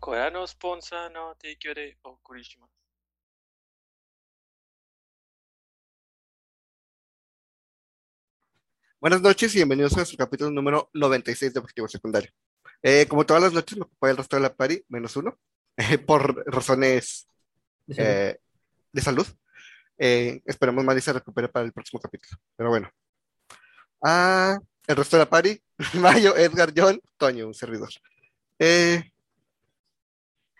これのスポンサーの提供でお送りします。Buenas noches y bienvenidos a nuestro capítulo número 96 de Objetivo Secundario. Eh, como todas las noches me acompaña el resto de la pari, menos uno, eh, por razones eh, de salud. Eh, esperemos Mari se recupere para el próximo capítulo. Pero bueno. Ah, el resto de la pari, Mayo, Edgar, John, Toño, un servidor. Eh,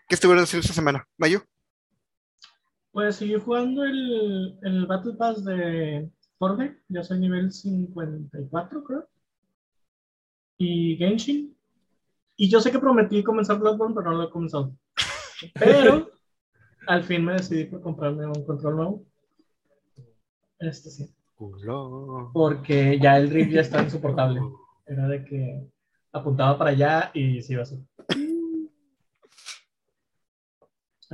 ¿Qué estuvieron haciendo esta semana? Mayo. Pues seguí jugando el, el Battle Pass de Fortnite, ya soy nivel 54, creo. Y Genshin. Y yo sé que prometí comenzar Bloodborne, pero no lo he comenzado. Pero al fin me decidí por comprarme un control nuevo. Este sí. Porque ya el Rift ya está insoportable. Era de que apuntaba para allá y se iba a hacer.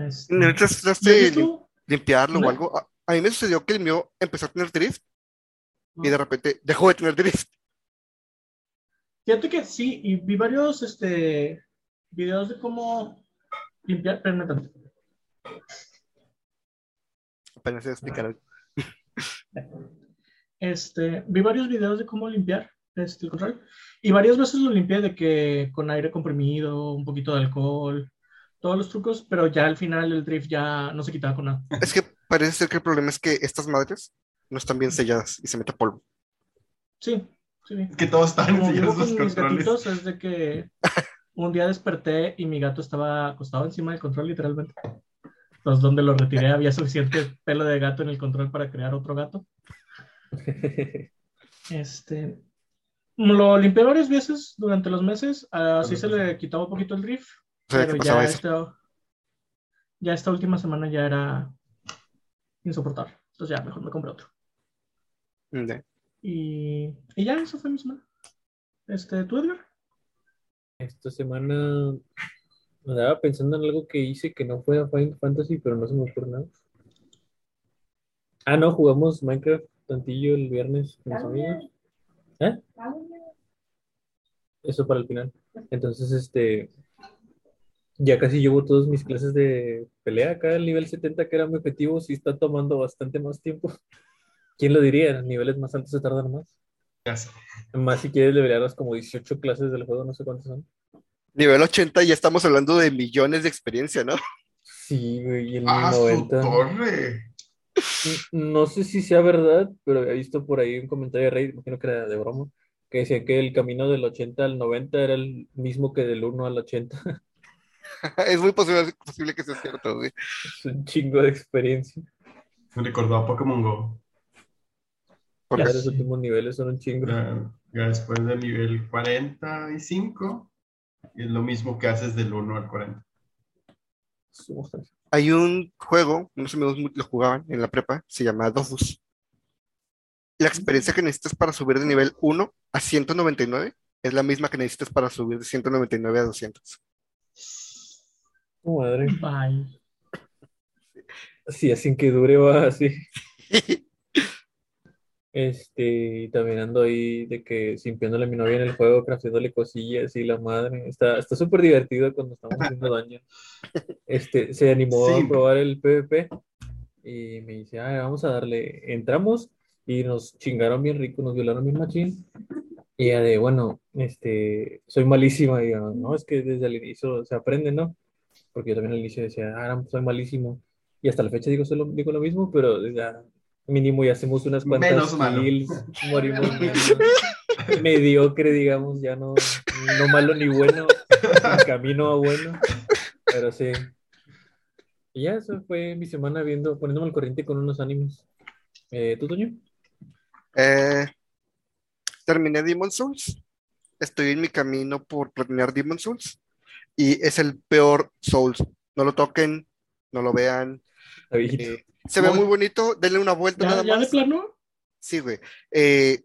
Este, ¿No limpiarlo o ¿No? algo? A, a mí me sucedió que el mío empezó a tener drift y No. de repente dejó de tener drift. Fíjate que sí, y vi varios este, videos de cómo limpiar. Espérame tantito. Apenas se explicaron. Este, vi varios videos de cómo limpiar este, el control. Y varias veces lo limpié de que con aire comprimido, un poquito de alcohol, todos los trucos, pero ya al final el drift ya no se quitaba con nada. Es que parece ser que el problema es que estas madres no están bien selladas y se mete polvo. Sí, sí. Que todos están Como vivo con mis controles. gatitos, es de que un día desperté y mi gato estaba acostado encima del control, literalmente. Entonces, donde lo retiré había suficiente pelo de gato en el control para crear otro gato. Este, lo limpié varias veces durante los meses, así se le quitaba un poquito el drift, sea, pero ¿qué ya esta, ya esta última semana ya era insoportable. Entonces ya, mejor me compré otro. Mm. Y, y ya, eso fue mi semana. Este, ¿tú, Edgar? Esta semana andaba pensando en algo que hice que no fue a Final Fantasy, pero no se me ocurre nada. Ah, no, jugamos Minecraft tantillo el viernes con mis amigos. ¿Eh? Eso para el final. Entonces, este, ya casi llevo todas mis clases de pelea acá, el nivel 70 que era mi objetivo, sí está tomando bastante más tiempo. ¿Quién lo diría? Niveles más altos se tardan más. Más si quieres levelear como 18 clases del juego, no sé cuántas son. Nivel 80 ya estamos hablando de millones de experiencia, ¿no? Sí, güey, y el ¡Ah, su 90. torre! No sé si sea verdad, pero había visto por ahí un comentario de Reddit, imagino que era de broma, que decía que el camino del 80 al 90 era el mismo que del 1 al 80. Es muy posible, posible que sea cierto, güey. Es un chingo de experiencia. Me recordó a Pokémon Go. Ya los últimos niveles son un chingo. Ya, ya después del nivel 45, es lo mismo que haces del 1 al 40. Hay un juego, unos amigos lo jugaban en la prepa, se llama Dofus. La experiencia que necesitas para subir de nivel 1 a 199 es la misma que necesitas para subir de 199 a 200. Madre. Bye. Sí, así que dure va así. Este, y también ando ahí de que simpiándole a mi novia en el juego, crafteándole cosillas y la madre. Está, está súper divertido cuando estamos haciendo daño. Este, se animó Sí. a probar el PvP y me dice, ah, vamos a darle. Entramos y nos chingaron bien rico, nos violaron bien machín. Y ella de, bueno, este, soy malísima. Y yo, no, es que desde el inicio se aprende, ¿no? Porque yo también al inicio decía, ah, soy malísimo. Y hasta la fecha digo, solo, digo lo mismo, pero ya mínimo ya hacemos unas cuantas Menos malo. kills, morimos menos. mediocre, digamos, ya no, no malo ni bueno, camino a bueno, pero sí. Y ya, eso fue mi semana viendo, poniéndome al corriente con unos animes. Eh, ¿tú, Toño? Eh, terminé Demon Souls. Estoy en mi camino por planear Demon Souls. Y es el peor Souls. No lo toquen, no lo vean. Eh, se ve Muy- bonito. Denle una vuelta ¿Ya, nada ya de más. plano? Sí, güey. Eh,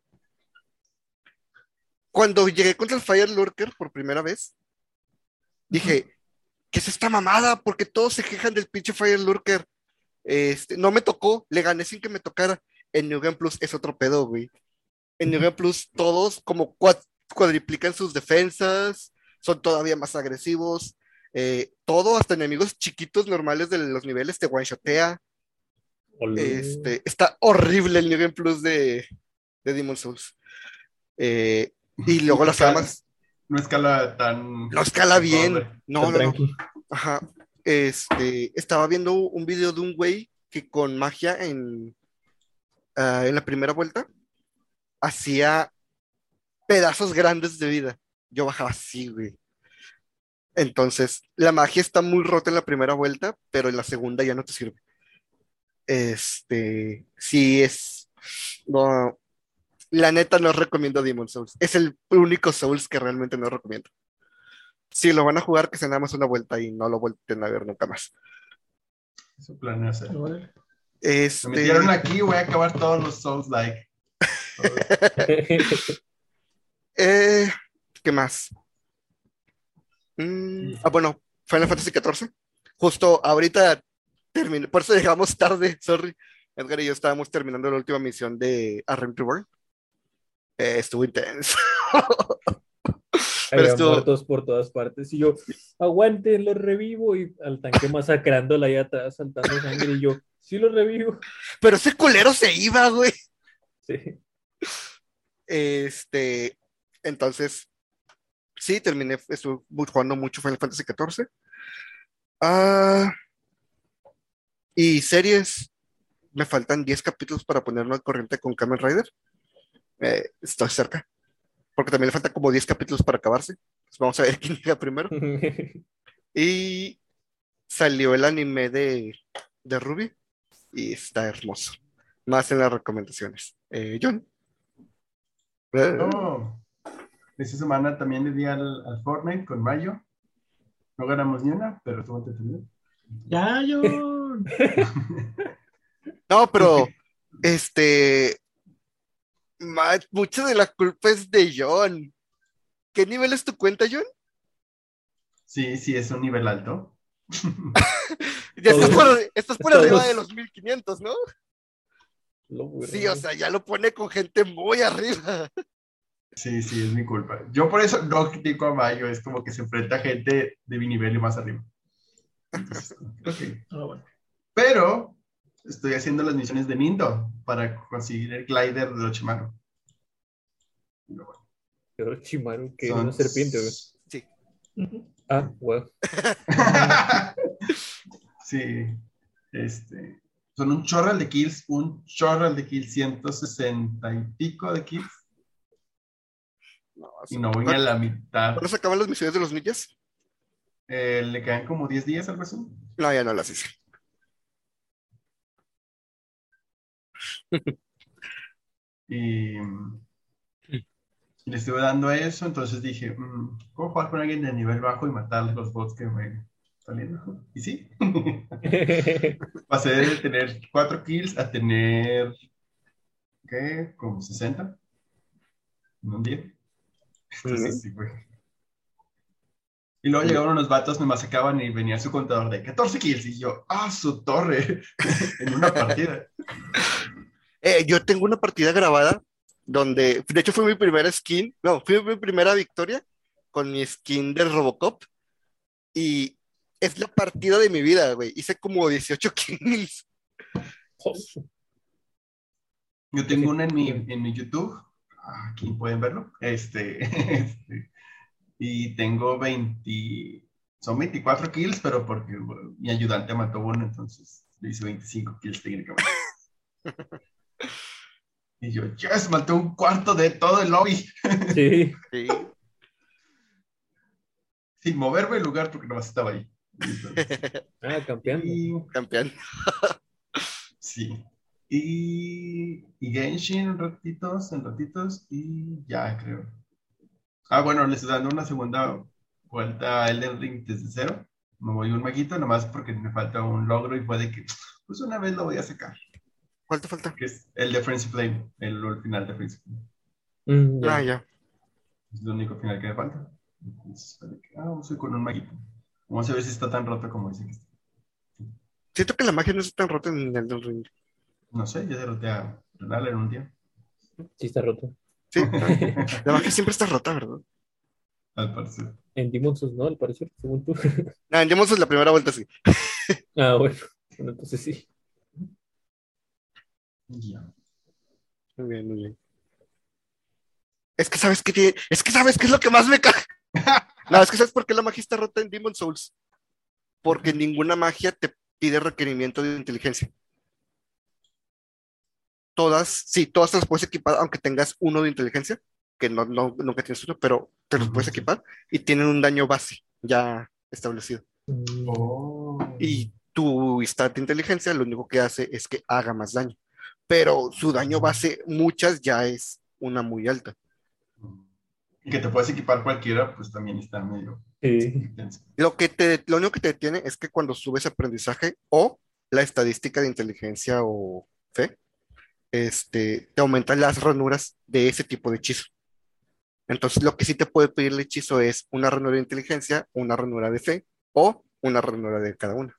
cuando llegué contra el Fire Lurker por primera vez, dije, ¿qué es esta mamada? Porque todos se quejan del pinche Fire Lurker. Este, no me tocó, le gané sin que me tocara. En New Game Plus es otro pedo, güey. En New Game Plus todos como cua- cuadriplican sus defensas, son todavía más agresivos. Eh, todo, hasta enemigos chiquitos normales de los niveles, te one-shotea. Este, está horrible el Game Plus de, de Demon Souls. Eh, y luego las Escala- armas No escala tan. no escala bien. Pobre. No, no. Ajá. Este, estaba viendo un video de un güey que con magia en, ah, en la primera vuelta hacía pedazos grandes de vida. Yo bajaba así, güey. Entonces, la magia está muy rota en la primera vuelta, pero en la segunda ya no te sirve. Este, sí es. No, la neta no recomiendo Demon Souls. Es el único Souls que realmente no recomiendo. Si lo van a jugar, que sea nada más una vuelta y no lo vuelten a ver nunca más. Eso planeo hacer. Órale. Me Este, metieron aquí, voy a acabar todos los Souls like. eh, ¿qué más? Mm, ah, bueno, Final Fantasy XIV. Justo ahorita terminé, por eso llegamos tarde, sorry. Edgar y yo estábamos terminando la última misión de A Realm Reborn. Eh, estuvo intenso. Pero estuvo- muertos por todas partes. Y yo, aguanten, lo revivo. Y al tanque masacrándolo ahí atrás, saltando sangre. Y yo, sí lo revivo. Pero ese culero se iba, güey. Sí. Este, entonces, sí, terminé, estuve jugando mucho Final Fantasy XIV. Ah, y series, me faltan 10 capítulos para ponerme al corriente con Kamen Rider. Eh, estoy cerca, porque también le faltan como 10 capítulos para acabarse. Pues vamos a ver quién llega primero. Y salió el anime de, de Ruby y está hermoso. Más en las recomendaciones. Eh, John. Eh, Oh, esta semana también le di al, al Fortnite con Mayo. No ganamos ni una, pero estuvo entretenido. Ya, yo. No, pero este mucha de la culpa es de John. ¿Qué nivel es tu cuenta, John? Sí, sí, es un nivel alto. Ya estás por, estás por arriba de los 1500, ¿no? Sí, o sea, ya lo pone con gente muy arriba. Sí, sí, es mi culpa. Yo por eso no critico a Mayo, es como que se enfrenta a gente de mi nivel y más arriba. Entonces, ok. Ah, bueno. Pero estoy haciendo las misiones de Nindo para conseguir el glider de Orochimaru. Lo bueno. Que es Son- una serpiente, güey. Sí. Ah, wow. sí, este, son un chorral de kills, un chorral de kills, 160 y pico de kills, No, y no voy a la mitad. ¿Cuándo se acaban las misiones de los ninjas? Eh, le quedan como 10 días, algo así. No, ya no las hice. Y, y le estuve dando eso, entonces dije, mm, ¿puedo jugar con alguien de nivel bajo y matar los bots que me saliendo? Y sí, pasé de tener 4 kills a tener, ¿qué? Como 60 en un día. Entonces, sí, güey. Y luego llegaron unos vatos, me masacaban y venía su contador de 14 kills. Y yo, ¡ah, su torre! en una partida. Eh, yo tengo una partida grabada donde, de hecho fue mi primera skin, no, fue mi primera victoria con mi skin de Robocop y es la partida de mi vida, güey. Hice como 18 kills. Yo tengo una en mi, en mi YouTube. Aquí pueden verlo. Este, este, y tengo 20, son 24 kills, pero porque bueno, mi ayudante mató uno, entonces le hice 25 kills técnicamente. Y yo, yes, maté un cuarto de todo el lobby, Sí. Sí. sin moverme del lugar porque nomás estaba ahí. Entonces, Ah, campeando. y, Campeón. sí. Y Genshin en ratitos, en ratitos, y ya creo. Ah, bueno, le estoy dando una segunda vuelta a Elden Ring desde cero. Me voy un maguito, nomás porque me falta un logro y puede que, pues una vez lo voy a sacar. ¿Cuál te falta? Que es el de Frenzy Flame, el, el final de Frenzy Flame. Mm, ya. Ah, ya. Es el único final que me falta. Entonces, puede que- ah, vamos a ir con un maguito. Vamos a ver si está tan roto como dicen que está. Siento que la magia no está tan rota en el ring. No sé, ya derroté a Renal en un día. Sí, está roto. Sí, la magia siempre está rota, ¿verdad? al parecer. En Demon's Souls, ¿no? Al parecer, según tú. No, en Demon Souls la primera vuelta sí. ah, bueno. Bueno, entonces sí. Ya. Muy bien, muy bien. Es que sabes que tiene, es que sabes qué es lo que más me caga. No, es que sabes por qué la magia está rota en Demon Souls. Porque ninguna magia te pide requerimiento de inteligencia. Todas, sí, todas te las puedes equipar, aunque tengas uno de inteligencia, que no, no nunca tienes uno, pero te los puedes equipar y tienen un daño base ya establecido. Oh. Y tu stat de inteligencia lo único que hace es que haga más daño. Pero su daño base, muchas ya es una muy alta. Y que te puedes equipar cualquiera, pues también está medio Sí. intenso. Lo, que te, lo único que te detiene es que cuando subes aprendizaje o la estadística de inteligencia o fe, este, te aumentan las ranuras de ese tipo de hechizo. Entonces, lo que sí te puede pedir el hechizo es una ranura de inteligencia, una ranura de fe o una ranura de cada una.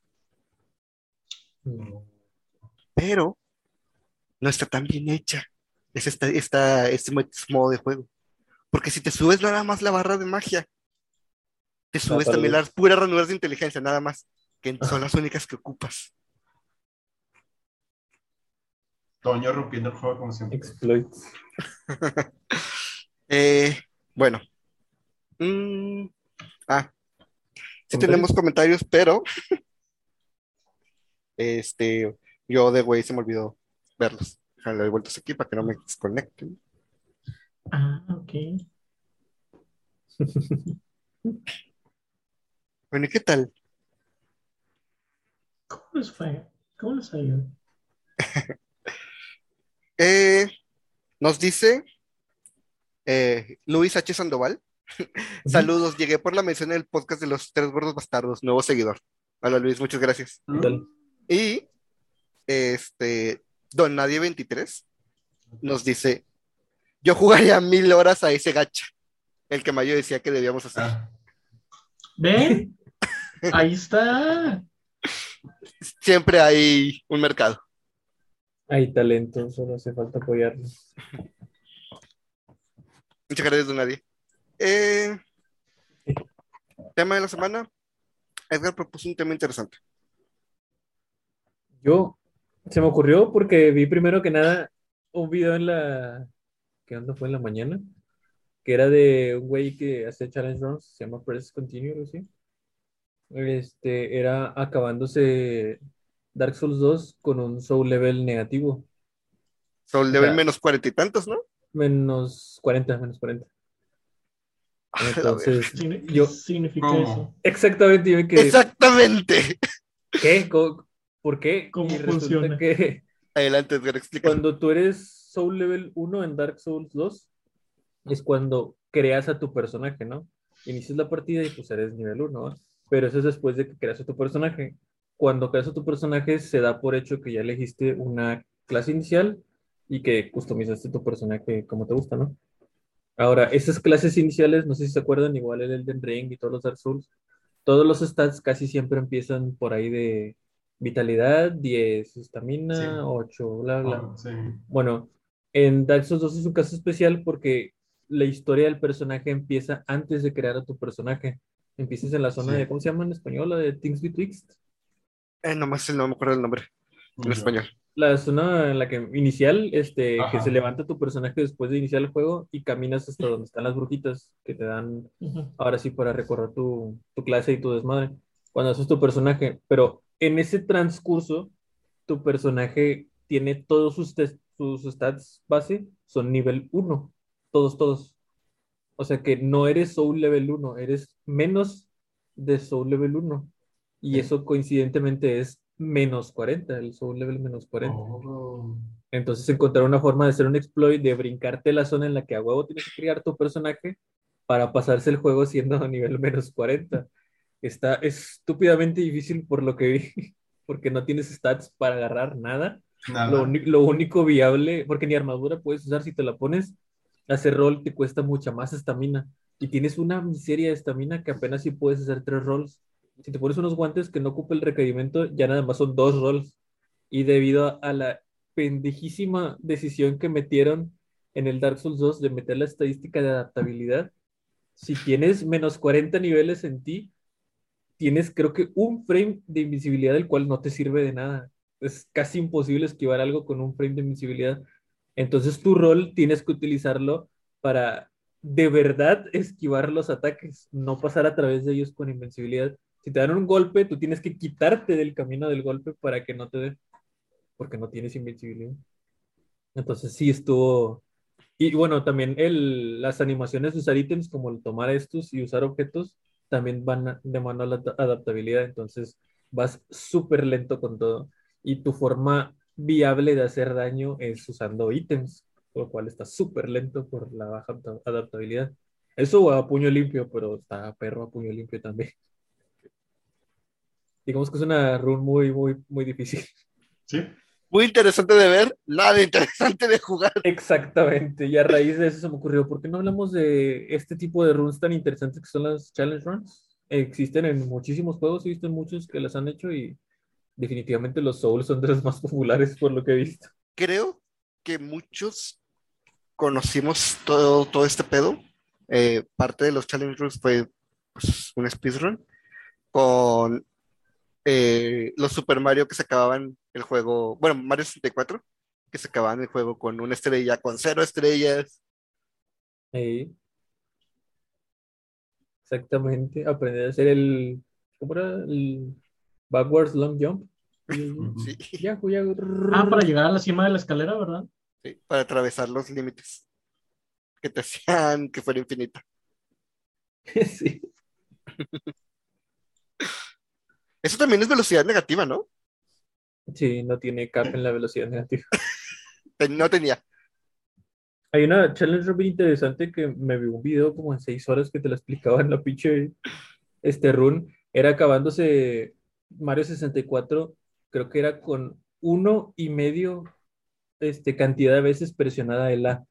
Pero no está tan bien hecha. Es esta, esta, este mo- modo de juego. Porque si te subes nada más la barra de magia, te subes también las puras ranuras de inteligencia, nada más, que son las únicas que ocupas. Toño rompiendo el juego como siempre. Exploits. Eh, bueno. Mm, ah, sí tenemos comentarios, pero este, yo de güey se me olvidó verlos. Déjame doy vueltas aquí para que no me desconecten. Ah, ok. Bueno, ¿y qué tal? ¿Cómo les fue? ¿Cómo les ha ido? Eh, nos dice eh, Luis H. Sandoval. Saludos, llegué por la mención del podcast de los tres gordos bastardos, nuevo seguidor. Hola Luis, muchas gracias. Y este, Don Nadie 23 nos dice: Yo jugaría mil horas a ese gacha, el que Mayo decía que debíamos hacer. Ah, ¿Ven? Ahí está. Siempre hay un mercado. Hay talento, solo hace falta apoyarlo. Muchas gracias, Don Nadie. Eh, tema de la semana. Edgar propuso un tema interesante. Yo, se me ocurrió porque vi primero que nada un video en la, ¿qué onda fue en la mañana? Que era de un güey que hace challenge runs, se llama Press Continue, así. Este, era acabándose Dark Souls 2 con un soul level negativo, Sol level menos cuarenta y tantos, ¿no? menos 40, menos 40. A la Entonces, yo, ¿Qué significa ¿Cómo? eso? exactamente, yo me quedé, Exactamente. ¿qué? ¿Cómo- ¿Por qué? ¿Cómo Y funciona? que Adelante, Edgar, explica. Cuando tú eres Soul Level 1 en Dark Souls 2, es cuando creas a tu personaje, ¿no? Inicias la partida y pues eres nivel 1, ¿va? Pero eso es después de que creas a tu personaje. Cuando creas a tu personaje, se da por hecho que ya elegiste una clase inicial y que customizaste tu personaje como te gusta, ¿no? Ahora, esas clases iniciales, no sé si se acuerdan, igual el Elden Ring y todos los Dark Souls, todos los stats casi siempre empiezan por ahí de vitalidad, 10, estamina, Sí. 8, bla, bla. oh, sí. Bueno, en Dark Souls 2 es un caso especial porque la historia del personaje empieza antes de crear a tu personaje. Empiezas en la zona Sí. de, ¿cómo se llama en español? La de Things Betwixt. Eh, nomás no me acuerdo el nombre en español. La zona en la que inicial, este, que se levanta tu personaje después de iniciar el juego y caminas hasta donde están las brujitas que te dan ahora sí para recorrer tu, tu clase y tu desmadre. Cuando haces tu personaje, pero en ese transcurso, tu personaje tiene todos sus, sus stats base, son nivel 1, todos, todos. O sea que no eres Soul Level 1, eres menos de Soul Level 1. Y eso coincidentemente es menos 40, el Soul Level menos 40. Oh. Entonces encontrar una forma de hacer un exploit, de brincarte la zona en la que a huevo tienes que crear tu personaje para pasarse el juego siendo a nivel menos 40. Está estúpidamente difícil por lo que vi, porque no tienes stats para agarrar nada. Nada. Lo, uni- lo único viable, porque ni armadura puedes usar si te la pones, hacer rol te cuesta mucha más estamina. Y tienes una miseria de estamina que apenas si puedes hacer tres rolls. Si te pones unos guantes que no ocupen el requerimiento, ya nada más son dos rolls. Y debido a la pendejísima decisión que metieron en el Dark Souls 2 de meter la estadística de adaptabilidad, si tienes menos 40 niveles en ti, tienes creo que un frame de invisibilidad del cual no te sirve de nada. Es casi imposible esquivar algo con un frame de invisibilidad. Entonces tu rol tienes que utilizarlo para de verdad esquivar los ataques, no pasar a través de ellos con invencibilidad. Si te dan un golpe, tú tienes que quitarte del camino del golpe para que no te dé, porque no tienes invencibilidad. Entonces sí estuvo... Y bueno, también el, las animaciones de usar ítems, como el tomar estos y usar objetos, también van de mano a la adaptabilidad. Entonces vas súper lento con todo. Y tu forma viable de hacer daño es usando ítems, lo cual está súper lento por la baja adaptabilidad. Eso a puño limpio, pero está perro a puño limpio también. Digamos que es una run muy, muy, muy difícil. Sí. Muy interesante de ver, nada interesante de jugar. Exactamente, y a raíz de eso se me ocurrió, ¿por qué no hablamos de este tipo de runs tan interesantes que son las challenge runs? Existen en muchísimos juegos, he visto en muchos que las han hecho y definitivamente los Souls son de los más populares por lo que he visto. Creo que muchos conocimos todo, todo este pedo. Eh, parte de los challenge runs fue pues, un speedrun con eh, los Super Mario que se acababan el juego, bueno, Mario 64, que se acababan el juego con una estrella, con cero estrellas. Sí. Exactamente, aprender a hacer el, ¿cómo era? El backwards long jump. Sí. Yahoo, yahoo. Ah, para llegar a la cima de la escalera, ¿verdad? Sí, para atravesar los límites que te hacían que fuera infinita. Sí. Eso también es velocidad negativa, ¿no? Sí, no tiene cap en la velocidad negativa. Ten- No tenía. Hay una challenge bien interesante que me vi un video como en seis horas que te la explicaba en la pinche este run. Era acabándose Mario 64, creo que era con uno y medio este, cantidad de veces presionada el A.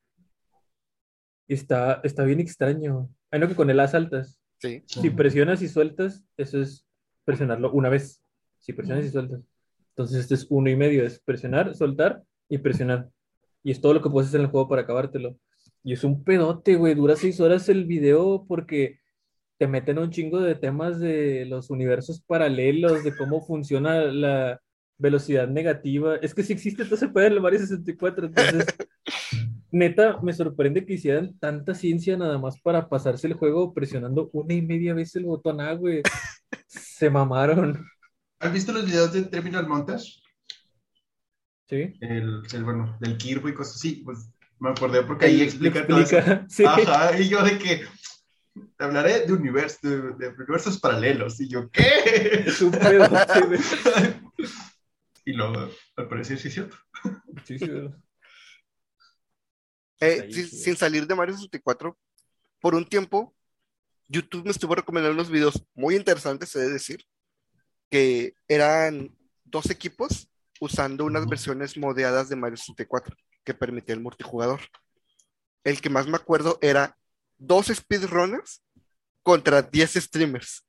Está, está bien extraño. Hay no que con el A saltas. Sí. Si presionas y sueltas, eso es presionarlo una vez. Si presionas y sueltas. Entonces este es uno y medio, es presionar, soltar y presionar. Y es todo lo que puedes hacer en el juego para acabártelo. Y es un pedote, güey. Dura seis horas el video porque te meten un chingo de temas de los universos paralelos, de cómo funciona la velocidad negativa. Es que sí existe todo ese pedo en el Mario 64. Entonces, neta, me sorprende que hicieran tanta ciencia nada más para pasarse el juego presionando una y media vez el botón A, güey. Se mamaron. ¿Has visto los videos de Terminal Montage? ¿Sí? El, el, bueno, del Kirby y cosas así. Pues me acordé porque ahí explica, todo eso. sí. Ajá, y yo de que te hablaré de, universo, de, de universos paralelos. Y yo, ¿qué? Es un pedote, güey. y luego, al parecer, sí es cierto. Sí, sí. Eh, sin salir de Mario 64, por un tiempo, YouTube me estuvo recomendando unos videos muy interesantes, he de decir, que eran dos equipos usando unas versiones modeadas de Mario 64 que permitían el multijugador. El que más me acuerdo era dos speedrunners contra 10 streamers.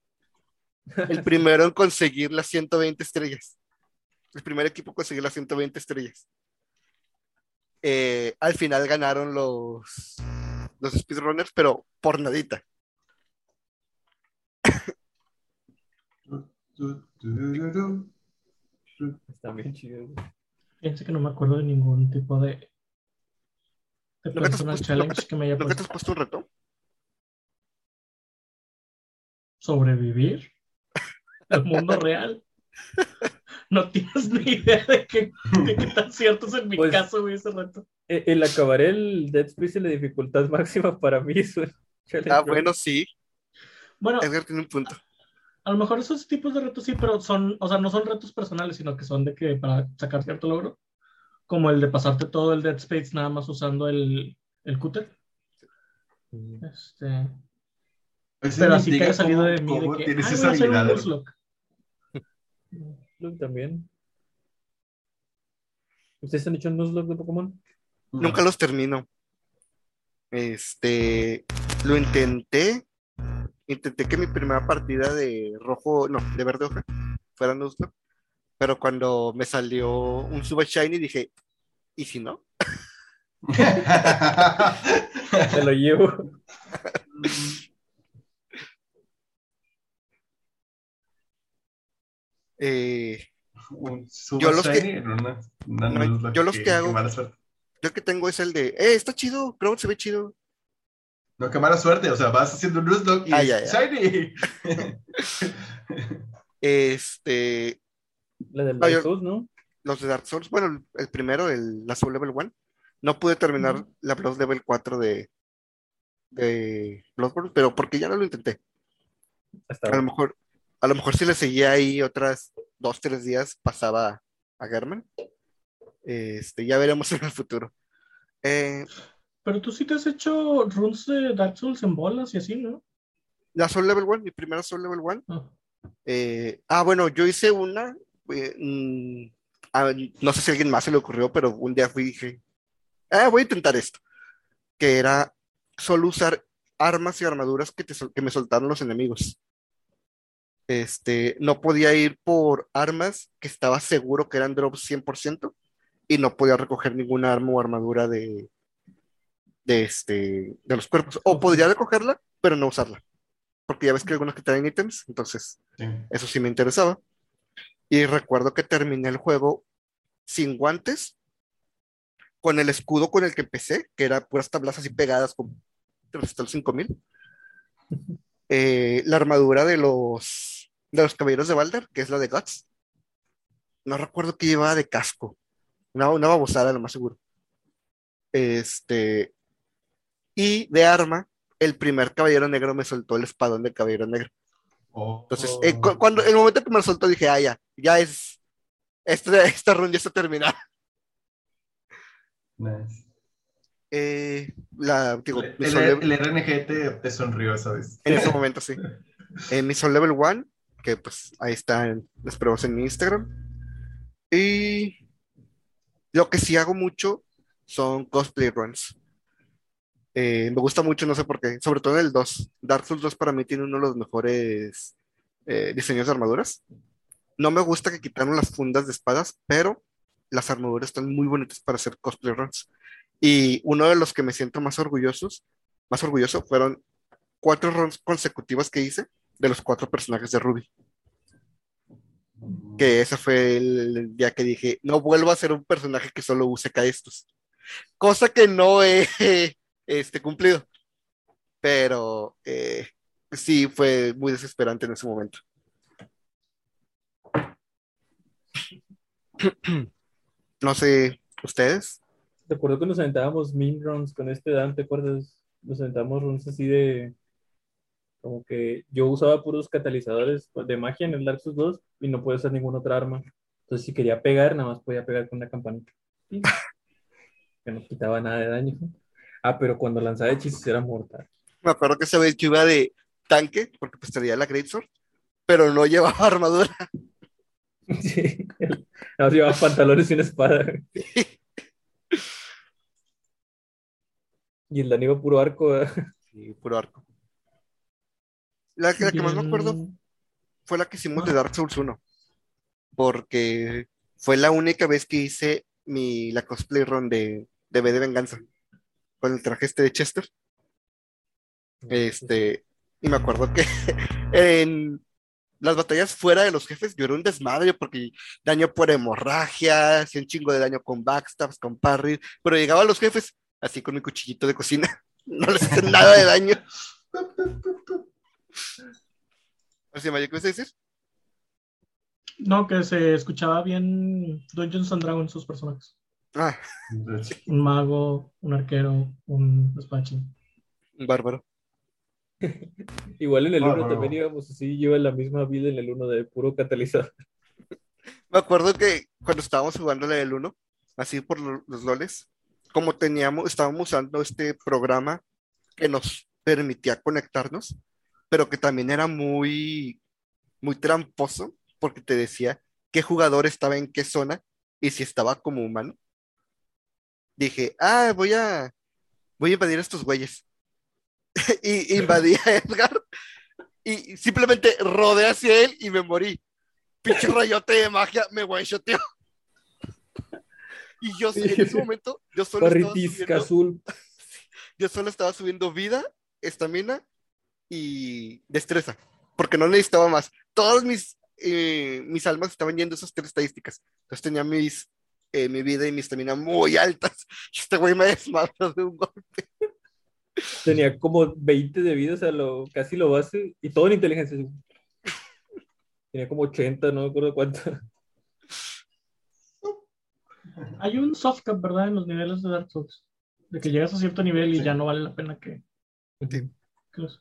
El primero en conseguir las 120 estrellas. El primer equipo en conseguir las 120 estrellas. Eh, al final ganaron los, los speedrunners, pero por nadita. Está bien chido, güey. Fíjense que no me acuerdo de ningún tipo de, de ¿Lo que te has personal puesto- lo que challenge te- que me haya ¿Lo que te puesto. has puesto un reto? sobrevivir al mundo real. No tienes ni idea de qué, de qué tan cierto es en mi Pues- caso, güey, ese reto. Eh, El acabar el Dead Space en la dificultad máxima para mí es un challenge, Ah, bueno, sí. Bueno, Edgar tiene un punto. A lo mejor esos tipos de retos sí, pero son, o sea, no son retos personales, sino que son de que para sacar cierto logro, como el de pasarte todo el Dead Space nada más usando el, el cúter. Mm. Este, Ese pero así que haya salido cómo- de mí de que, tienes "Ay, esa habilidad. Nuzlocke". Nuzlocke también. ¿Ustedes han hecho un Nuzlocke de Pokémon? Nunca los termino. Este, lo intenté intenté que mi primera partida de rojo, no, de verde hoja, fuera no pero cuando me salió un Super Shiny dije, ¿y si no? Te lo llevo. Eh, un yo los que, en no, yo los que, que hago, yo que tengo es el de, eh, está chido, creo que se ve chido, no, qué mala suerte. O sea, vas haciendo un Nuzlocke y Ah, ya, ya. Shiny. Este, La del Dark Souls, ¿no? los de Dark Souls, bueno, el, primero, el, la Soul Level 1, no pude terminar Ujú. la Blood Level 4 de, de Bloodborne, pero porque ya no lo intenté. Hasta A lo mejor, a lo mejor si le seguía ahí otras dos, tres días, pasaba a German. Este, ya veremos en el futuro. Eh, Pero tú sí te has hecho runs de Dark Souls en bolas y así, ¿no? la Soul Level 1, mi primera Soul Level 1. Ah. eh, ah, bueno, yo hice una. eh, mm, ah, no sé si a alguien más se le ocurrió, pero un día fui y dije, ah, voy a intentar esto. Que era solo usar armas y armaduras que, te que me soltaron los enemigos. Este, no podía ir por armas que estaba seguro que eran drops 100% y no podía recoger ninguna arma o armadura de, de, este, de los cuerpos. O podría recogerla, pero no usarla. Porque ya ves que hay algunos que traen ítems, entonces Sí. eso sí me interesaba. Y recuerdo que terminé el juego sin guantes, con el escudo con el que empecé, que era puras tablas así pegadas con Resistor 5000. Eh, la armadura de los, de los caballeros de Balder, que es la de Guts. No recuerdo qué llevaba de casco. Una, una babosada, lo más seguro. Este. Y de arma, el primer caballero negro me soltó el espadón del caballero negro. Oh. Entonces, eh, cu- cuando el momento que me lo soltó, dije, ah, ya, ya es. Esta, esta run ya está terminada. Nice. Eh, la, digo, El, el- Soul Level- el RNG te, te sonrió esa vez. en ese momento sí. En mi Soul Level 1, que pues ahí están las pruebas en mi Instagram. Y lo que sí hago mucho son cosplay runs. Eh, me gusta mucho, no sé por qué, sobre todo en el 2. Dark Souls 2 para mí tiene uno de los mejores eh, diseños de armaduras. No me gusta que quitaron las fundas de espadas, pero las armaduras están muy bonitas para hacer cosplay runs. Y uno de los que me siento más orgullosos, más orgulloso, fueron cuatro runs consecutivas que hice de los cuatro personajes de Ruby. Que ese fue el, día que dije, no vuelvo a ser un personaje que solo use estos. Cosa que no he este, cumplido. Pero eh, sí fue muy desesperante en ese momento. No sé, ¿ustedes? Te acuerdo que nos aventábamos min runs con este Dan, ¿te acuerdas? Nos aventábamos runs así de. Como que yo usaba puros catalizadores de magia en el Dark Souls 2 y no podía usar ninguna otra arma. Entonces, si quería pegar, nada más podía pegar con una campanita. Que no quitaba nada de daño. Ah, pero cuando lanzaba hechizos era mortal. Me acuerdo que esa vez yo iba de tanque, porque pues tenía la Greatsword, pero no llevaba armadura. Sí. Más llevaba pantalones y una espada. Y el Dan iba puro arco. ¿verdad? Y puro arco. La, la que más me acuerdo fue la que hicimos de Dark Souls 1. Porque fue la única vez que hice mi, la cosplay run de, de V de Venganza. Con el traje este de Chester. Este, y me acuerdo que en las batallas fuera de los jefes yo era un desmadre porque daño por hemorragia, hacía un chingo de daño con backstabs, con parry, pero llegaba a los jefes así con mi cuchillito de cocina. No les hacen nada de daño. Sea, Maya, ¿qué vas a decir? No, que se escuchaba bien Dungeons and Dragons sus personajes. Ah, Un mago, un arquero, un espadachín. un bárbaro. Igual en el Ah, 1 bueno. también íbamos así, lleva la misma vida en el 1 de puro catalizador. Me acuerdo que cuando estábamos jugando la del 1, así por lo- los loles, como teníamos, estábamos usando este programa que nos permitía conectarnos, pero que también era muy, muy tramposo, porque te decía qué jugador estaba en qué zona y si estaba como humano. Dije, ah, voy a, voy a invadir a estos güeyes. y invadí a Edgar y simplemente rodé hacia él y me morí. Pinche rayote de magia me one-shoteó. Y yo en ese momento, yo solo estaba subiendo, azul. yo solo estaba subiendo vida, estamina y destreza, porque no necesitaba más. Todos mis eh, mis almas estaban yendo esas tres estadísticas. Entonces tenía mis, eh, mi vida y mi estamina muy altas. Este güey me desmadró de un golpe. Tenía como 20 de vida, o sea, lo, casi lo base, y todo en inteligencia. Tenía como 80, no me acuerdo cuánto. Hay un soft cap, ¿verdad? En los niveles de Dark Souls. De que llegas a cierto nivel y Sí. ya no vale la pena que. Sí. que los-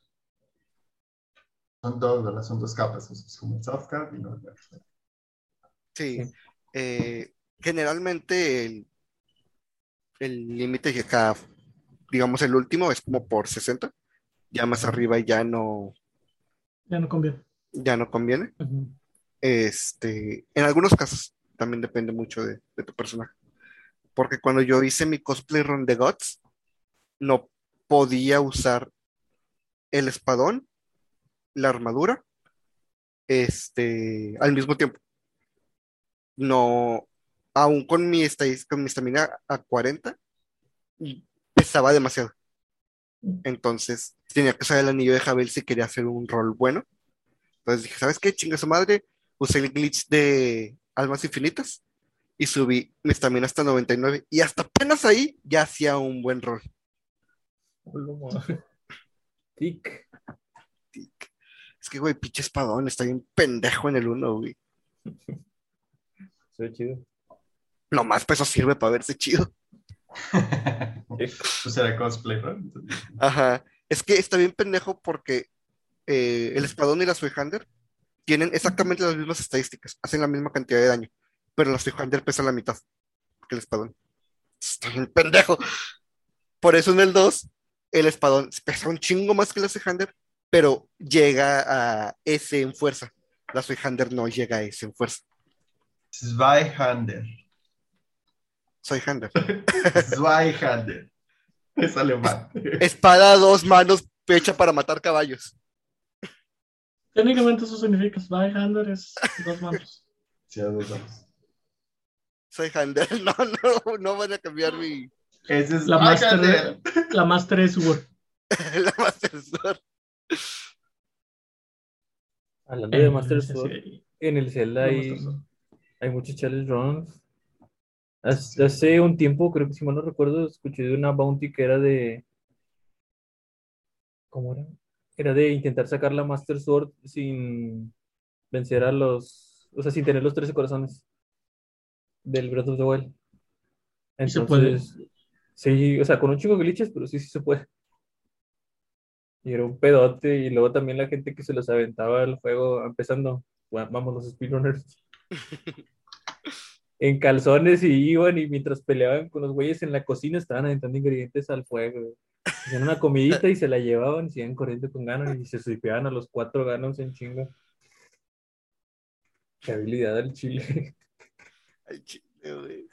Son dos, ¿verdad? Son dos capas. Es como el soft cap y no el Sí. Sí. Eh, generalmente el el límite que acá, digamos, el último es como por 60. Ya más arriba ya no, Ya no conviene. ya no conviene. Este, en algunos casos también depende mucho de, de tu personaje. Porque cuando yo hice mi cosplay run de Gods, no podía usar el espadón, la armadura, este, al mismo tiempo. No, aún con mi con mi estamina a 40, y pesaba demasiado. Entonces, tenía que usar el anillo de Javel si quería hacer un rol bueno. Entonces dije, ¿sabes qué? Chinga su madre. Usé el glitch de Almas Infinitas y subí mi estamina hasta 99. Y hasta apenas ahí ya hacía un buen rol. Madre. Tic. Es que, güey, pinche espadón, está bien pendejo en el 1, güey. Se ve chido. Nomás peso sirve para verse chido. Pues era cosplay, ¿no? Ajá. Es que está bien pendejo porque eh, el espadón y la Suihander tienen exactamente las mismas estadísticas, hacen la misma cantidad de daño, pero la Suihander pesa la mitad que el espadón. Está bien pendejo. Por eso en el 2, el espadón pesa un chingo más que la Suihander, pero llega a S en fuerza. La Suihander no llega a S en fuerza. Zweihander. Suihander. Zweihander. Es alemán. Espada a dos manos hecha para matar caballos. Técnicamente eso significa Zweihander es dos manos. Sí, a dos manos. Suihander. No, no, no van a cambiar mi. Ese es La Zweihander. La Master es Word. la Master Sword. Hablando de Master sí, Sword, sí, en el Zelda hay, Master hay muchos challenge runs. Hace, hace un tiempo, creo que si mal no recuerdo, escuché de una bounty que era de. ¿Cómo era? Era de intentar sacar la Master Sword sin vencer a los. O sea, sin tener los 13 corazones del Breath of the Wild. ¿Y se puede? Entonces, sí, o sea, con un chico de glitches, pero sí, sí se puede. Y era un pedote, y luego también la gente que se los aventaba al juego empezando, bueno, vamos los speedrunners, en calzones y iban y mientras peleaban con los güeyes en la cocina estaban aventando ingredientes al fuego. güey. Hacían una comidita y se la llevaban y se iban corriendo con ganas y se suipeaban a los cuatro ganos en chinga. Qué habilidad del chile. Ay, chile, güey.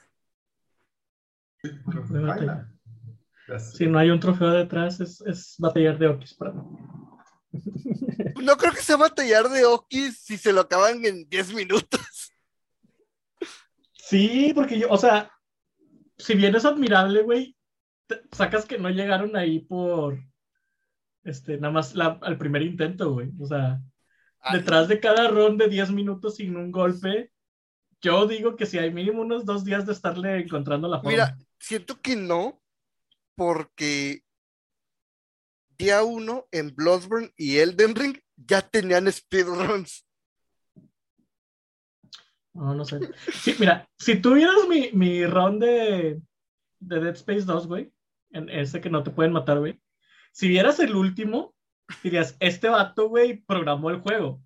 Si no hay un trofeo detrás, es, es batallar de Okis para mí. No creo que sea batallar de Oki si se lo acaban en 10 minutos. Sí, porque yo, o sea, si bien es admirable, güey, sacas que no llegaron ahí por, este, nada más la- al primer intento, güey. O sea, Ah, detrás de cada ronda de 10 minutos sin un golpe, yo digo que si hay mínimo unos dos días de estarle encontrando la forma. Mira, siento que no, porque día uno en Bloodborne y Elden Ring ya tenían speedruns. No, no sé. Sí, mira, si tuvieras mi, mi round de, de Dead Space 2, güey, en ese que no te pueden matar, güey, si vieras el último, dirías, este vato, güey, programó el juego.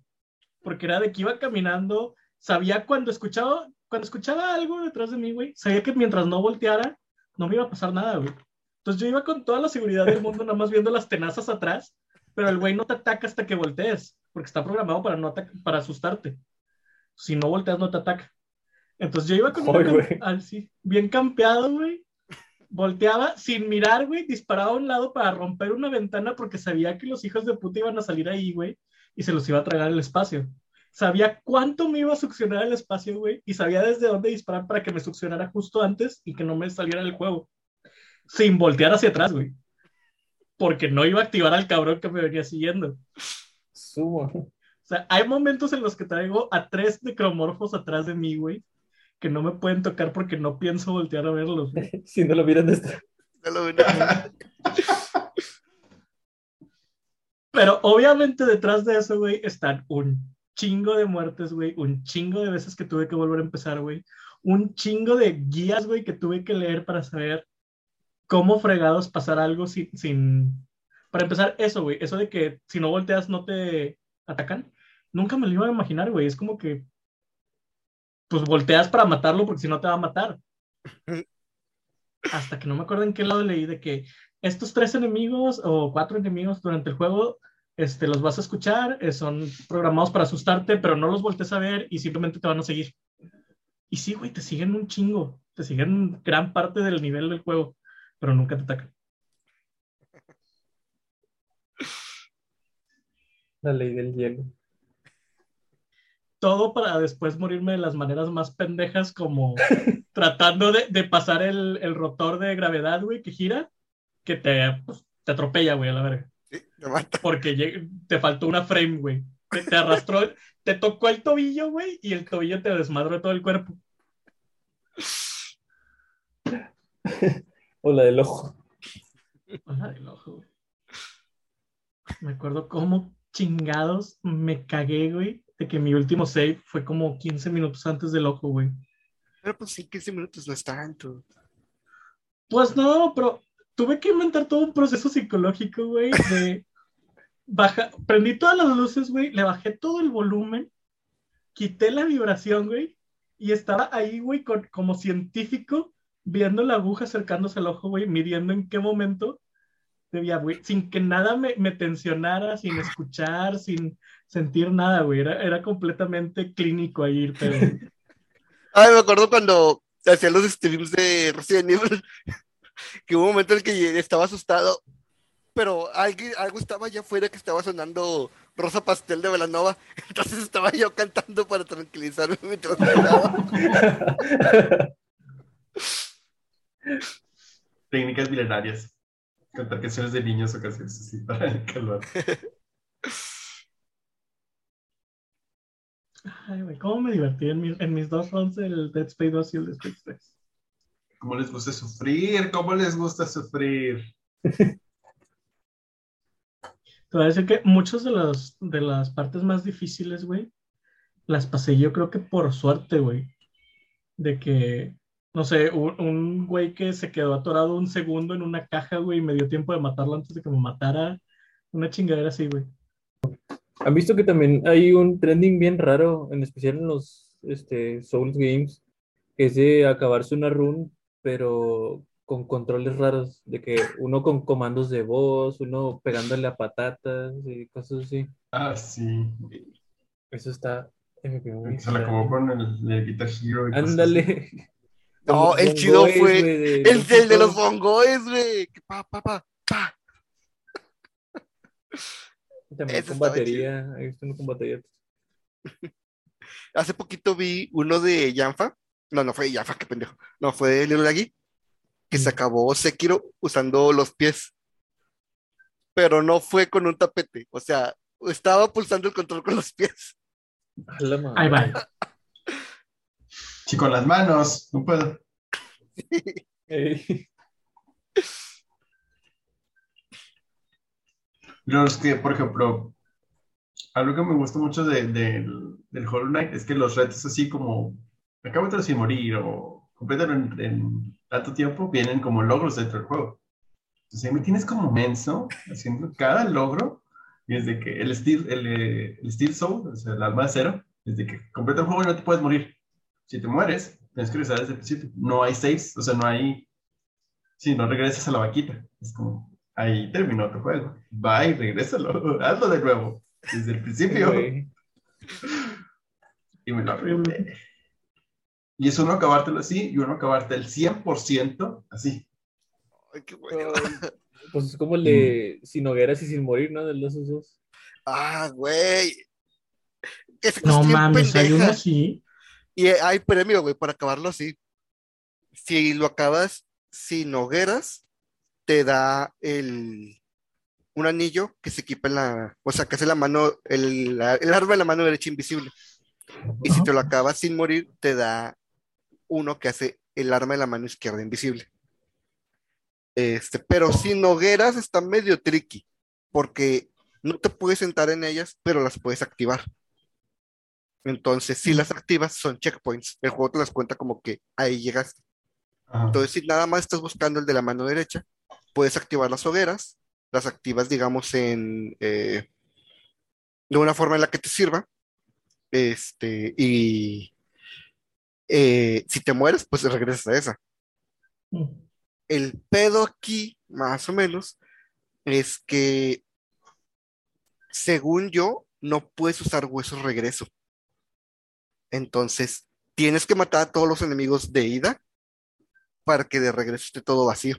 Porque era de que iba caminando, sabía cuando escuchaba, cuando escuchaba algo detrás de mí, güey, sabía que mientras no volteara, no me iba a pasar nada, güey. Entonces yo iba con toda la seguridad del mundo, nada más viendo las tenazas atrás, pero el güey no te ataca hasta que voltees, porque está programado para, no para asustarte. Si no volteas, no te ataca. Entonces yo iba con una güey. así, bien campeado, güey. Volteaba sin mirar, güey, disparaba a un lado para romper una ventana porque sabía que los hijos de puta iban a salir ahí, güey, y se los iba a tragar el espacio. Sabía cuánto me iba a succionar el espacio, güey, y sabía desde dónde disparar para que me succionara justo antes y que no me saliera del juego. Sin voltear hacia atrás, güey. Porque no iba a activar al cabrón que me venía siguiendo. Sumo. O sea, hay momentos en los que traigo a tres necromorfos atrás de mí, güey, que no me pueden tocar porque no pienso voltear a verlos. güey. Si no lo miran de esta. Ya lo ven. Pero obviamente detrás de eso, güey, están un chingo de muertes, güey, un chingo de veces que tuve que volver a empezar, güey, un chingo de guías, güey, que tuve que leer para saber cómo fregados pasar algo sin, sin... Para empezar, eso, güey, eso de que si no volteas no te atacan, nunca me lo iba a imaginar, güey, es como que, pues volteas para matarlo porque si no te va a matar. Hasta que no me acuerdo en qué lado leí de que estos tres enemigos o cuatro enemigos durante el juego, este, los vas a escuchar, eh, son programados para asustarte, pero no los voltees a ver y simplemente te van a seguir. Y sí, güey, te siguen un chingo, te siguen gran parte del nivel del juego, pero nunca te atacan. La ley del hielo. Todo para después morirme de las maneras más pendejas, como tratando de, de pasar el, el rotor de gravedad, güey, que gira, que te, pues, te atropella, güey, a la verga. Sí, te mata. Porque te faltó una frame, güey. Te, te arrastró, te tocó el tobillo, güey, y el tobillo te desmadró todo el cuerpo. O la del ojo. Hola del ojo, güey. Me acuerdo cómo chingados me cagué, güey, de que mi último save fue como 15 minutos antes del ojo, güey. Pero pues sí, 15 minutos no es tanto. Pues no, pero tuve que inventar todo un proceso psicológico, güey, de baja, prendí todas las luces, güey, le bajé todo el volumen, quité la vibración, güey, y estaba ahí, güey, con- como científico, viendo la aguja acercándose al ojo, güey, midiendo en qué momento debía, güey, sin que nada me, me tensionara, sin escuchar, sin sentir nada, güey, era, era completamente clínico ahí, pero Ay, me acuerdo cuando hacía los streams de Resident Evil, que hubo un momento en el que estaba asustado, pero alguien, algo estaba allá afuera que estaba sonando Rosa Pastel de Velanova, entonces estaba yo cantando para tranquilizarme mientras bailaba. Técnicas milenarias. Cantar canciones de niños o canciones así para calmar. Ay, güey, cómo me divertí en, mi- en mis dos runs del Dead Space 2 y el Dead Space 3. ¿Cómo les gusta sufrir? ¿Cómo les gusta sufrir? Te voy a decir que muchas de las, de las partes más difíciles, güey, las pasé yo creo que por suerte, güey. De que, no sé, un, un güey que se quedó atorado un segundo en una caja, güey, y me dio tiempo de matarlo antes de que me matara. Una chingadera así, güey. ¿Han visto que también hay un trending bien raro, en especial en los este, Souls Games, que es de acabarse una run, pero con controles raros, de que uno con comandos de voz, uno pegándole a patatas y cosas así. Ah, sí. Eso está muy Se la acabó extraño. con el, el Guitar Hero. y cosas así. Ándale. No, el chido fue de el, el de los bongoes, güey. Pa, pa, pa, pa. También Ese con batería. Uno con batería. Hace poquito vi uno de Yanfa. No, no fue de Yanfa, qué pendejo. No, fue de que se acabó Sekiro usando los pies. Pero no fue con un tapete. O sea, estaba pulsando el control con los pies. Ahí va. Sí, con las manos. No puedo. Ey. Los que, por ejemplo, algo que me gusta mucho de- del, del Hollow Knight es que los retos así como acábatelo sin morir o complétalo en, en tanto tiempo vienen como logros dentro del juego. Entonces ahí me tienes como menso haciendo cada logro y desde que el Steel, el, el Steel Soul, o sea, el alma de cero, desde que completa el juego no te puedes morir. Si te mueres, tienes que regresar desde el principio. No hay saves, o sea, no hay... Si no regresas a la vaquita. Es como, ahí terminó tu juego. Va y regrésalo, hazlo de nuevo, desde el principio. Güey. Y me lo arreglé. Y es uno acabártelo así y uno acabarte el 100% así. Ay, qué bueno. Pues es como el de sin hogueras y sin morir, ¿no? De los dos. Ah, güey. Cosa No mames, hay uno pendeja. así. Y hay premio, güey, para acabarlo así. Si lo acabas sin hogueras, te da el, un anillo que se equipa en la, o sea, que hace la mano, el, la- el arma de la mano derecha invisible. Y si te lo acabas sin morir, te da uno que hace el arma de la mano izquierda invisible. Este, pero sin hogueras está medio tricky, porque no te puedes sentar en ellas, pero las puedes activar. Entonces, si las activas, son checkpoints. El juego te las cuenta como que ahí llegaste. Ajá. Entonces, si nada más estás buscando el de la mano derecha, puedes activar las hogueras, las activas, digamos, en eh, de una forma en la que te sirva. Este, y eh, si te mueres, pues regresas a esa. Mm. El pedo aquí, más o menos, es que, según yo, no puedes usar huesos regreso. Entonces, tienes que matar a todos los enemigos de ida para que de regreso esté todo vacío,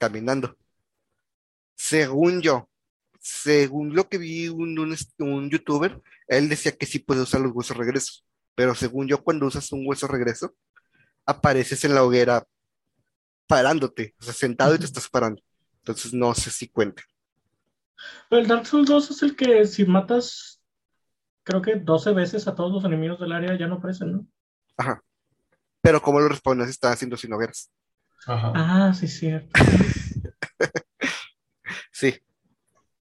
caminando. Según yo, según lo que vi un, un, un youtuber, él decía que sí puede usar los huesos regresos, pero según yo, cuando usas un hueso regreso, apareces en la hoguera parándote, o sea, sentado y te estás parando. Entonces, no sé si cuenta. Pero el Dark Souls 2 es el que si matas, creo que 12 veces a todos los enemigos del área ya no aparecen, ¿no? Ajá. Pero como lo respondes, está haciendo sin hogueras. Ajá. Ah, sí, cierto. Sí,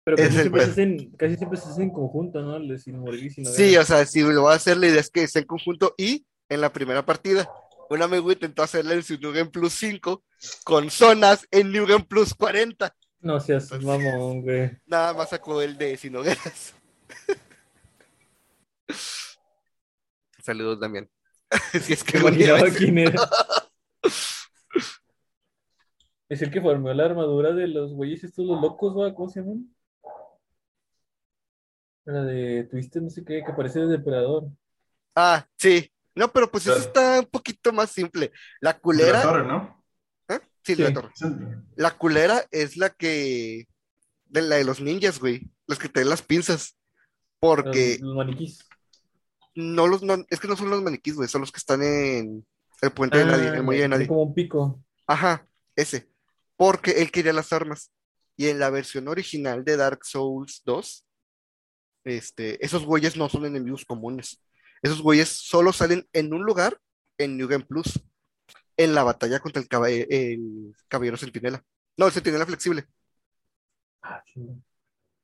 Pero Es casi el siempre, se hacen, casi siempre se hacen en conjunto, ¿no? El de sin morir y sin sí, o sea, si lo va a hacer, la idea es que esté en conjunto y en la primera partida. Un amigo intentó hacerla en su New Game Plus 5 con zonas en New Game Plus 40. No seas mamón, güey. Nada más sacó el de sin hogueras. Saludos, Damián. si es que quién era. Es el que formó la armadura de los güeyes estos, los locos, ¿va? ¿Cómo se llaman? La de Twister, no sé qué, que parece el depredador. Ah, sí. No, pero pues eso está un poquito más simple. La De la culera. torre, ¿no? ¿eh? Sí, de la Sí. torre. La culera es la que. De la de los ninjas, güey. Los que traen las pinzas. Porque Los, los maniquís. no los. no- es que no son los maniquís, güey. Son los que están en el puente de nadie, Ah, el muelle de nadie. como un pico. Ajá, ese. Porque él quería las armas. Y en la versión original de Dark Souls 2, este, esos güeyes no son enemigos comunes. Esos güeyes solo salen en un lugar en New Game Plus. En la batalla contra el, caba- el caballero centinela. No, el centinela flexible. Ah.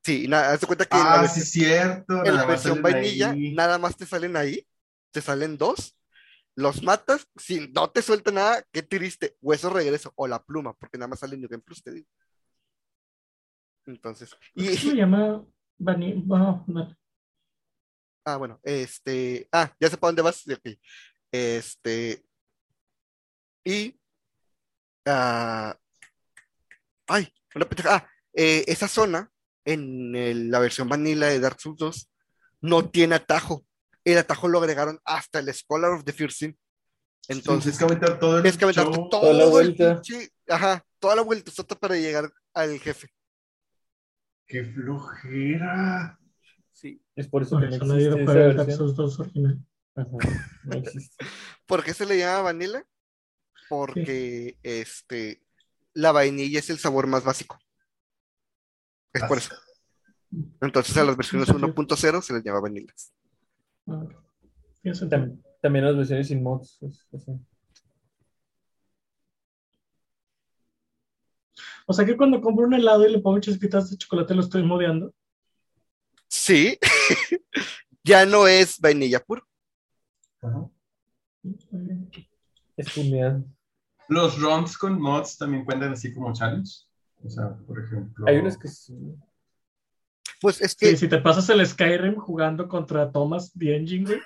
Sí, y nada, haz de cuenta que en la Ah, versión, sí, cierto. en la nada más versión salen vainilla, ahí. nada más te salen ahí. Te salen dos. Los matas, si no te suelta nada, qué triste. Hueso regreso o la pluma, porque nada más sale New Game Plus, te digo. Entonces, ¿Por qué se y, llama no. ah, bueno, este, ah, ya sé para dónde vas. ok. Este, y, ah, ay, una pendeja- ah, eh, esa zona en el- la versión vanilla de Dark Souls 2 no tiene atajo. El atajo lo agregaron hasta el Scholar of the Fear Sin. Entonces, Tienes que aventar todo el que show. todo la el vuelta. pinche- ajá, toda la vuelta para llegar al jefe. ¡Qué flojera! Sí. Es por eso Por que no eso nadie existe juega esa versión. 2 original. Ajá, no existe. ¿Por qué se le llama vanilla? Porque este la vainilla es el sabor más básico. Es por eso. Entonces a las versiones 1.0 se les llama vanillas. Ah, ok. Tiene sentido. Tam- También las versiones sin mods. es- es así. O sea que cuando compro un helado y le pongo chispitas de chocolate lo estoy modeando. Sí, ya no es vainilla puro. Ajá. Los runs con mods también cuentan así como challenge. O sea, por ejemplo. Hay unos que sí. Pues es que Sí, si te pasas el Skyrim jugando contra Thomas the Engine, güey,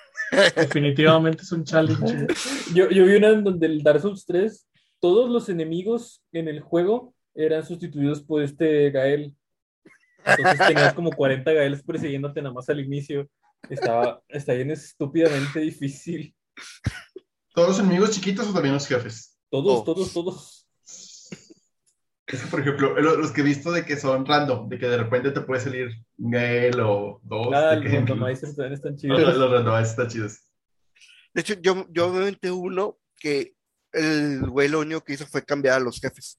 definitivamente es un challenge. Yo, yo vi una en donde el Dark Souls 3, todos los enemigos en el juego eran sustituidos por este Gael. Entonces tenías como 40 Gaels persiguiéndote nada más al inicio. Estaba, está bien estúpidamente difícil. ¿Todos los enemigos chiquitos o también los jefes? Todos, Oh. todos, todos. Es que, por ejemplo, lo- los que he visto de que son random, de que de repente te puede salir un Gale o dos. Ah, de los randomizers también están Los, chidos. los randomizers están chidos. De hecho, yo, yo me inventé uno que el güey lo único que hizo fue cambiar a los jefes.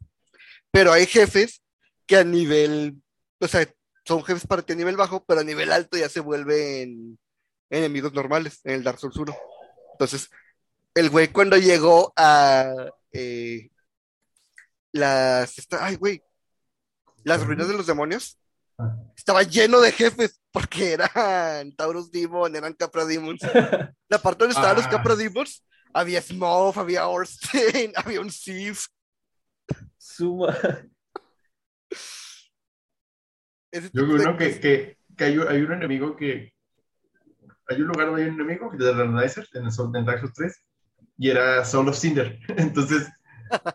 Pero hay jefes que a nivel o sea, son jefes para ti a nivel bajo, pero a nivel alto ya se vuelven enemigos normales en el Dark Souls 1. Entonces, el güey cuando llegó a eh, las, esta- ay, güey, las ruinas de los demonios, Ah. estaba lleno de jefes, porque eran Taurus Demon, eran Capra Demons. La parte donde estaban los Ah. Capra Demons, había Smough, había Orstein, había un Sif. Suma. ese Yo creo que, que, que hay, un- hay un enemigo que. Hay un lugar donde hay un enemigo de Randomizer en, el Sol- en Dark Souls 3 y era solo Cinder. Entonces,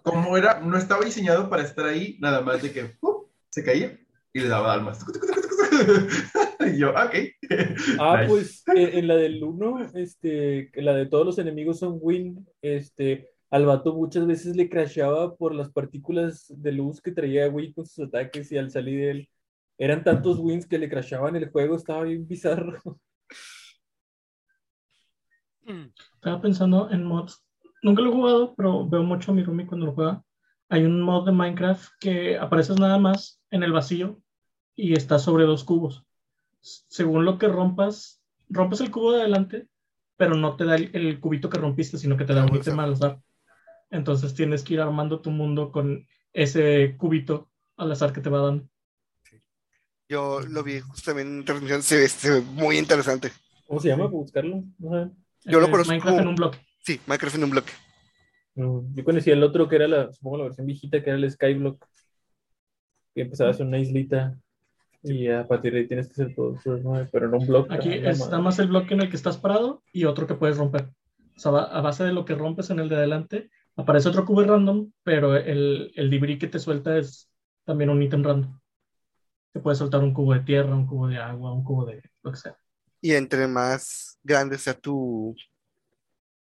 como era, no estaba diseñado para estar ahí, nada más de que ¡pum! se caía y le daba almas. y yo, ok. Ah, Nice. pues en, en la del 1, este, la de todos los enemigos son win, este, al vato muchas veces le crasheaba por las partículas de luz que traía Wii con sus ataques y al salir de él, eran tantos wins que le crasheaban el juego, estaba bien bizarro. Estaba pensando en mods. Nunca lo he jugado, pero veo mucho a mi roomie cuando lo juega. Hay un mod de Minecraft que apareces nada más en el vacío y estás sobre dos cubos. Según lo que rompas, rompes el cubo de adelante, pero no te da el, el cubito que rompiste, sino que te da un bolsa. ítem al azar. Entonces tienes que ir armando tu mundo con ese cubito al azar que te va dando. Yo lo vi justo también en transmisión, se ve, se ve muy interesante. ¿Cómo se llama? ¿Para buscarlo? No sé. Yo lo Eh, conozco Minecraft como- en un bloque. Sí, Minecraft en un bloque. No, Yo conocía el otro que era la, supongo la versión viejita, que era el Skyblock. Que empezabas en una islita y a partir de ahí tienes que hacer todo eso, ¿no? pero en un block. Aquí la es madre. nada más el bloque en el que estás parado y otro que puedes romper. O sea, a base de lo que rompes en el de adelante, aparece otro cubo random, pero el, el debris que te suelta es también un ítem random. Te puede soltar un cubo de tierra, un cubo de agua, un cubo de lo que sea. Y entre más grande sea tu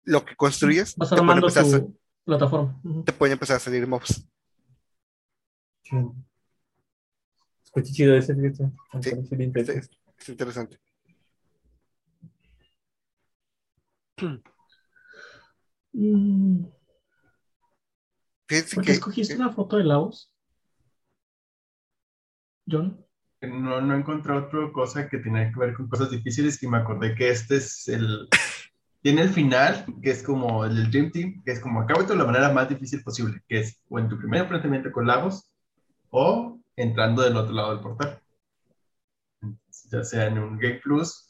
lo que construyes, Vas te armando empezar a, plataforma. Te pueden empezar a salir mobs. Chido. Escucha chido ese, fíjate. Sí, bien Es, interesante. es- es interesante. Mm, ¿Por que qué escogiste una foto de Laos? John. No, no encontré otra cosa que tenía que ver con cosas difíciles y me acordé que este es el... Tiene el final, que es como el del Dream Team, que es como acabo de la manera más difícil posible, que es o en tu primer enfrentamiento con Lagos o entrando del otro lado del portal. Ya sea en un Game Plus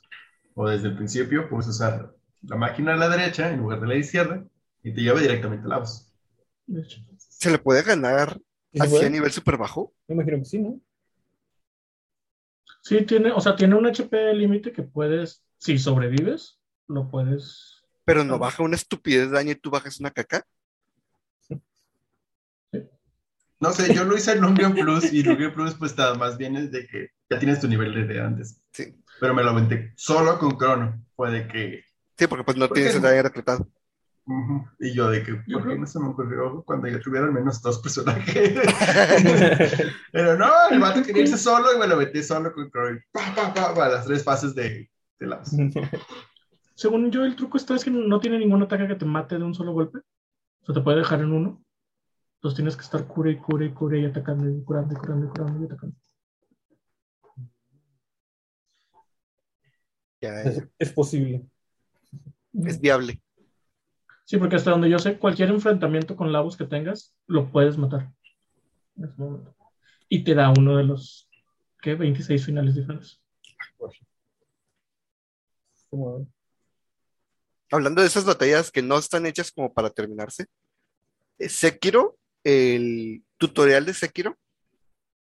o desde el principio, puedes usar la máquina a la derecha en lugar de la izquierda y te lleva directamente a hecho. se le puede ganar ¿Sí se así puede? a nivel súper bajo. Me imagino que sí, ¿no? Sí, tiene, o sea, tiene un HP límite que puedes, si sobrevives, lo puedes. pero no baja una estupidez de daño y tú bajas una caca. No sé, yo lo hice en un Game Plus y el Game Plus pues nada más bien es de que ya tienes tu nivel de antes. Sí, Pero me lo aventé solo con Crono. Fue de que... sí porque pues no ¿Por tienes qué el no? daño reclutado. Y yo de que, Yo ¿por qué no se me ocurrió cuando ya tuviera al menos dos personajes? Pero no, el vato quería irse solo y me lo metí solo con Crono. y Pa, pa, pa, pa, las tres fases de, de las... Según yo, el truco está es que no tiene ningún ataque que te mate de un solo golpe. O sea, te puede dejar en uno. Entonces tienes que estar cura y cura y cura y atacando y curando y curando y curando y atacando. Ya, es, es posible. es viable. Sí, porque hasta donde yo sé, cualquier enfrentamiento con Lavos que tengas, lo puedes matar. En ese momento. Y te da uno de los, ¿qué? 26 finales diferentes. Como- Hablando de esas batallas que no están hechas como para terminarse, eh, Sekiro, el tutorial de Sekiro,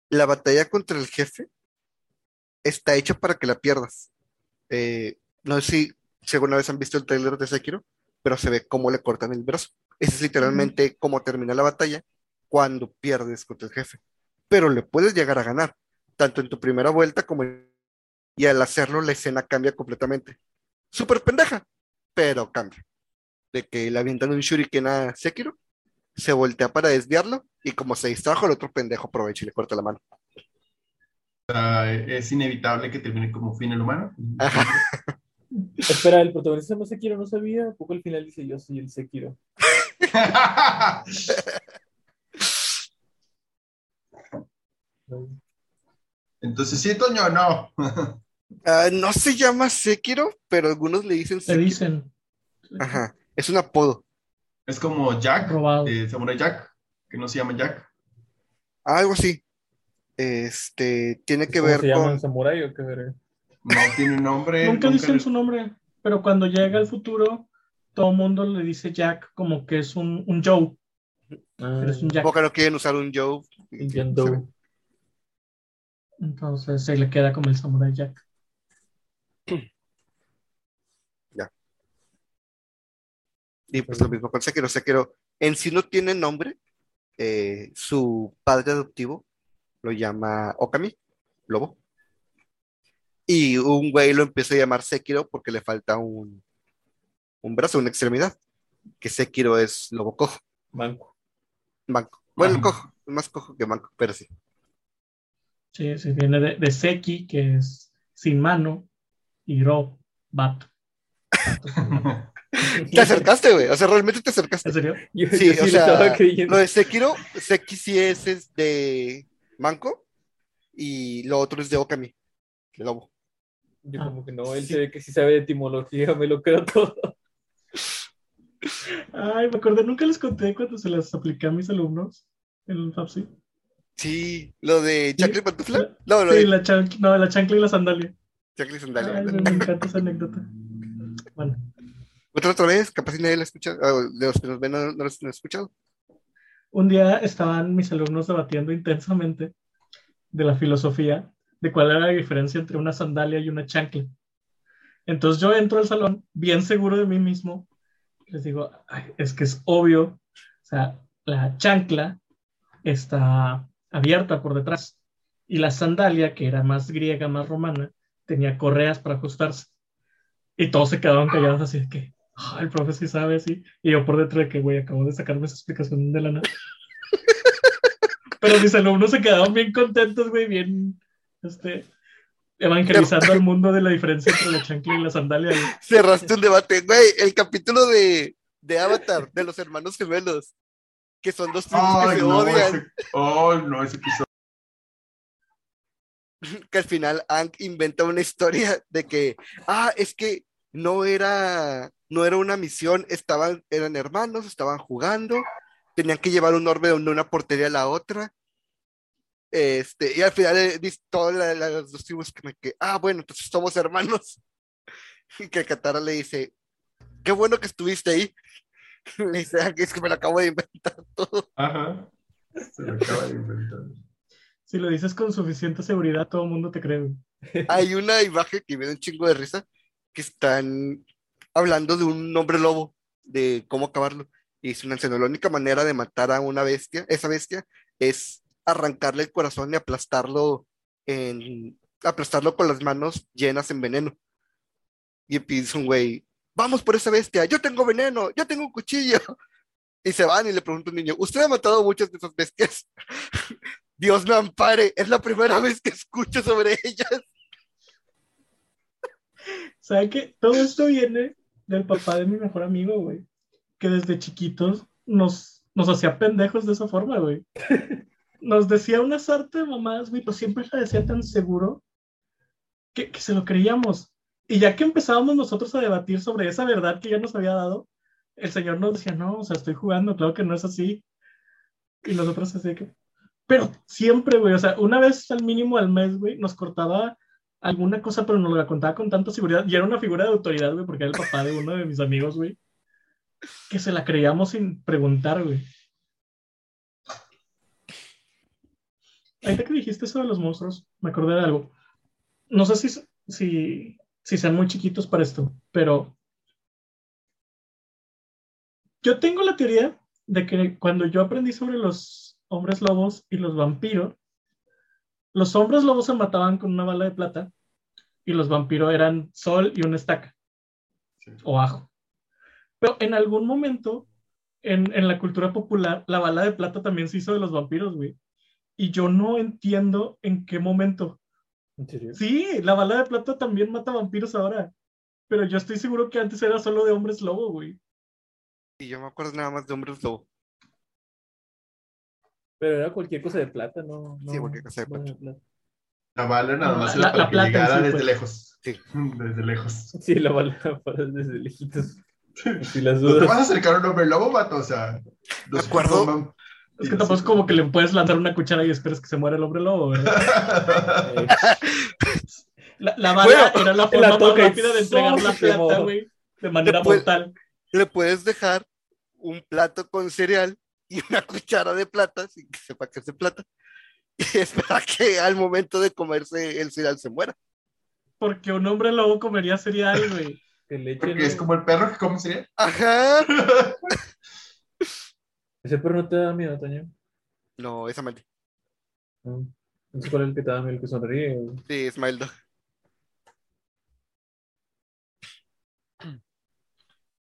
la batalla contra el jefe está hecha para que la pierdas. Eh, no sé si, si alguna vez han visto el trailer de Sekiro, pero se ve cómo le cortan el brazo. Ese es literalmente cómo termina la batalla cuando pierdes contra el jefe. Pero le puedes llegar a ganar, tanto en tu primera vuelta como en... Y al hacerlo la escena cambia completamente. Súper pendeja, pero cambia. De que le avientan un shuriken a Sekiro, se voltea para desviarlo y como se distrajo, el otro pendejo aprovecha y le corta la mano. Ah, es inevitable que termine como fin el humano. Espera, el protagonista no Sekiro no sabía. ¿A poco al final dice yo soy el Sekiro? Entonces, ¿sí, Toño, no? Ah, no se llama Sekiro, pero algunos le dicen Sekiro. dicen. Ajá, es un apodo. Es como Jack, de Samurai Jack, que no se llama Jack. Algo así. Este, tiene que ¿Cómo ver se llama con... el samurái o qué verga? No tiene nombre. Nunca dicen le- su nombre, pero cuando llega el futuro, todo el mundo le dice Jack como que es un, un Joe. Ah, Eres un Jack. Poco no quieren usar un Joe. Entonces se le queda como el Samurai Jack. Y pues lo mismo con Sekiro. Sekiro en sí no tiene nombre. Eh, su padre adoptivo lo llama Okami, lobo. Y un güey lo empieza a llamar Sekiro porque le falta un, un brazo, una extremidad. Que Sekiro es lobo cojo, Banco. manco. Bueno, Ajá. cojo, más cojo que manco, pero sí. Sí, sí, viene de, de Seki, que es sin mano, y Ro, vato. Vato sin mano. Te acercaste, güey. O sea, realmente te acercaste. ¿En serio? Yo, Sí, yo sí o le sea, estaba creyendo. lo de Sekiro, Seki sí es, es de manco y lo otro es de Okami, de lobo. Yo Ah, como que no, él sí. se ve que sí sabe de etimología, me lo creo todo. Ay, me acordé, nunca les conté cuando se las apliqué a mis alumnos en el FAPSI. Sí, lo de Chancla y Sí, Pantufla. No, lo Sí, de la, chan- no, la chancla y la sandalia. Ay, me, encanta esa anécdota. Bueno, Otra otra vez, capaz si nadie la escucha, ah, de los que nos ven no, no los han escuchado. un día estaban mis alumnos debatiendo intensamente de la filosofía, de cuál era la diferencia entre una sandalia y una chancla. Entonces yo entro al salón bien seguro de mí mismo, les digo, "Ay, es que es obvio, o sea, la chancla está abierta por detrás y la sandalia, que era más griega, más romana, tenía correas para ajustarse. Y todos se quedaban callados así de que, "Ah, el profe sí sabe, sí. Y yo por dentro de que, güey, acabo de sacarme esa explicación de la nada. Pero mis alumnos se quedaron bien contentos, güey, bien, este, evangelizando al mundo de la diferencia entre la chancla y la sandalia. güey. Cerraste un debate, güey, el capítulo de, de Avatar, de los hermanos gemelos, que son dos tribus que Ay, se no, odian, ese, oh, no, ese episodio. Que al final Hank inventa una historia de que, ah, es que no era, no era una misión, estaban, eran hermanos, estaban jugando, tenían que llevar un orbe de una portería a la otra. Este, y al final todas la- la- las dos tribus que, me- que, ah, bueno, entonces somos hermanos. Y que Katara le dice, qué bueno que estuviste ahí. Le dice, "Ah, es que me lo acabo de inventar todo. Ajá. Se lo acaba de inventar. Si lo dices con suficiente seguridad, todo el mundo te cree. Hay una imagen que me da un chingo de risa, que están hablando de un hombre lobo, de cómo acabarlo. Y una la única manera de matar a una bestia, esa bestia, es arrancarle el corazón y aplastarlo en, aplastarlo con las manos llenas en veneno. Y empieza un güey, vamos por esa bestia, yo tengo veneno, yo tengo un cuchillo. Y se van y le pregunta un niño, ¿usted ha matado muchas de esas bestias? Dios me ampare, es la primera vez que escucho sobre ellas. ¿Sabe qué? Todo esto viene del papá de mi mejor amigo, güey. Que desde chiquitos nos, nos hacía pendejos de esa forma, güey. Nos decía una sarta de mamadas, güey, pero siempre la decía tan seguro que, que se lo creíamos. Y ya que empezábamos nosotros a debatir sobre esa verdad que ya nos había dado, el señor nos decía, no, o sea, estoy jugando, claro que no es así. Y nosotros así que... Pero siempre, güey, o sea, una vez al mínimo al mes, güey, nos cortaba alguna cosa, pero nos la contaba con tanta seguridad. Y era una figura de autoridad, güey, porque era el papá de uno de mis amigos, güey. Que se la creíamos sin preguntar, güey. Ahorita que dijiste eso de los monstruos, me acordé de algo. No sé si, si, si sean muy chiquitos para esto, pero yo tengo la teoría de que cuando yo aprendí sobre los hombres lobos y los vampiros, los hombres lobos se mataban con una bala de plata y los vampiros eran sol y una estaca Sí. o ajo. Pero en algún momento, en, en la cultura popular, la bala de plata también se hizo de los vampiros, güey. Y yo no entiendo en qué momento. ¿En serio? Sí, la bala de plata también mata vampiros ahora. Pero yo estoy seguro que antes era solo de hombres lobo, güey. Y yo me acuerdo nada más de hombres lobo. Pero era cualquier cosa de plata, ¿no? Sí, no- cualquier cosa de no plata. La bala nada más La- era para la que plata en llegara sí, desde pues. lejos. Sí. Desde lejos. Sí, la bala para desde lejitos. Si las ¿No te dudas. vas a acercar a un hombre lobo, vato? O sea, los acuerdo. forman- Es que tampoco es como que le puedes lanzar una cuchara y esperes que se muera el hombre lobo, ¿verdad? Eh, La, la bala Bueno, era la la forma más rápida de entregar la plata, güey, de manera mortal. Le puedes dejar un plato con cereal y una cuchara de plata, sin que sepa que es de plata, y espera que al momento de comerse el cereal se muera. Porque un hombre lobo comería cereal, güey. Porque es como el perro que come cereal. Ajá. Ese perro no te da miedo, Toño. No. No. No sé cuál es el que te da miedo, el que sonríe. o- Sí, Smile Dog.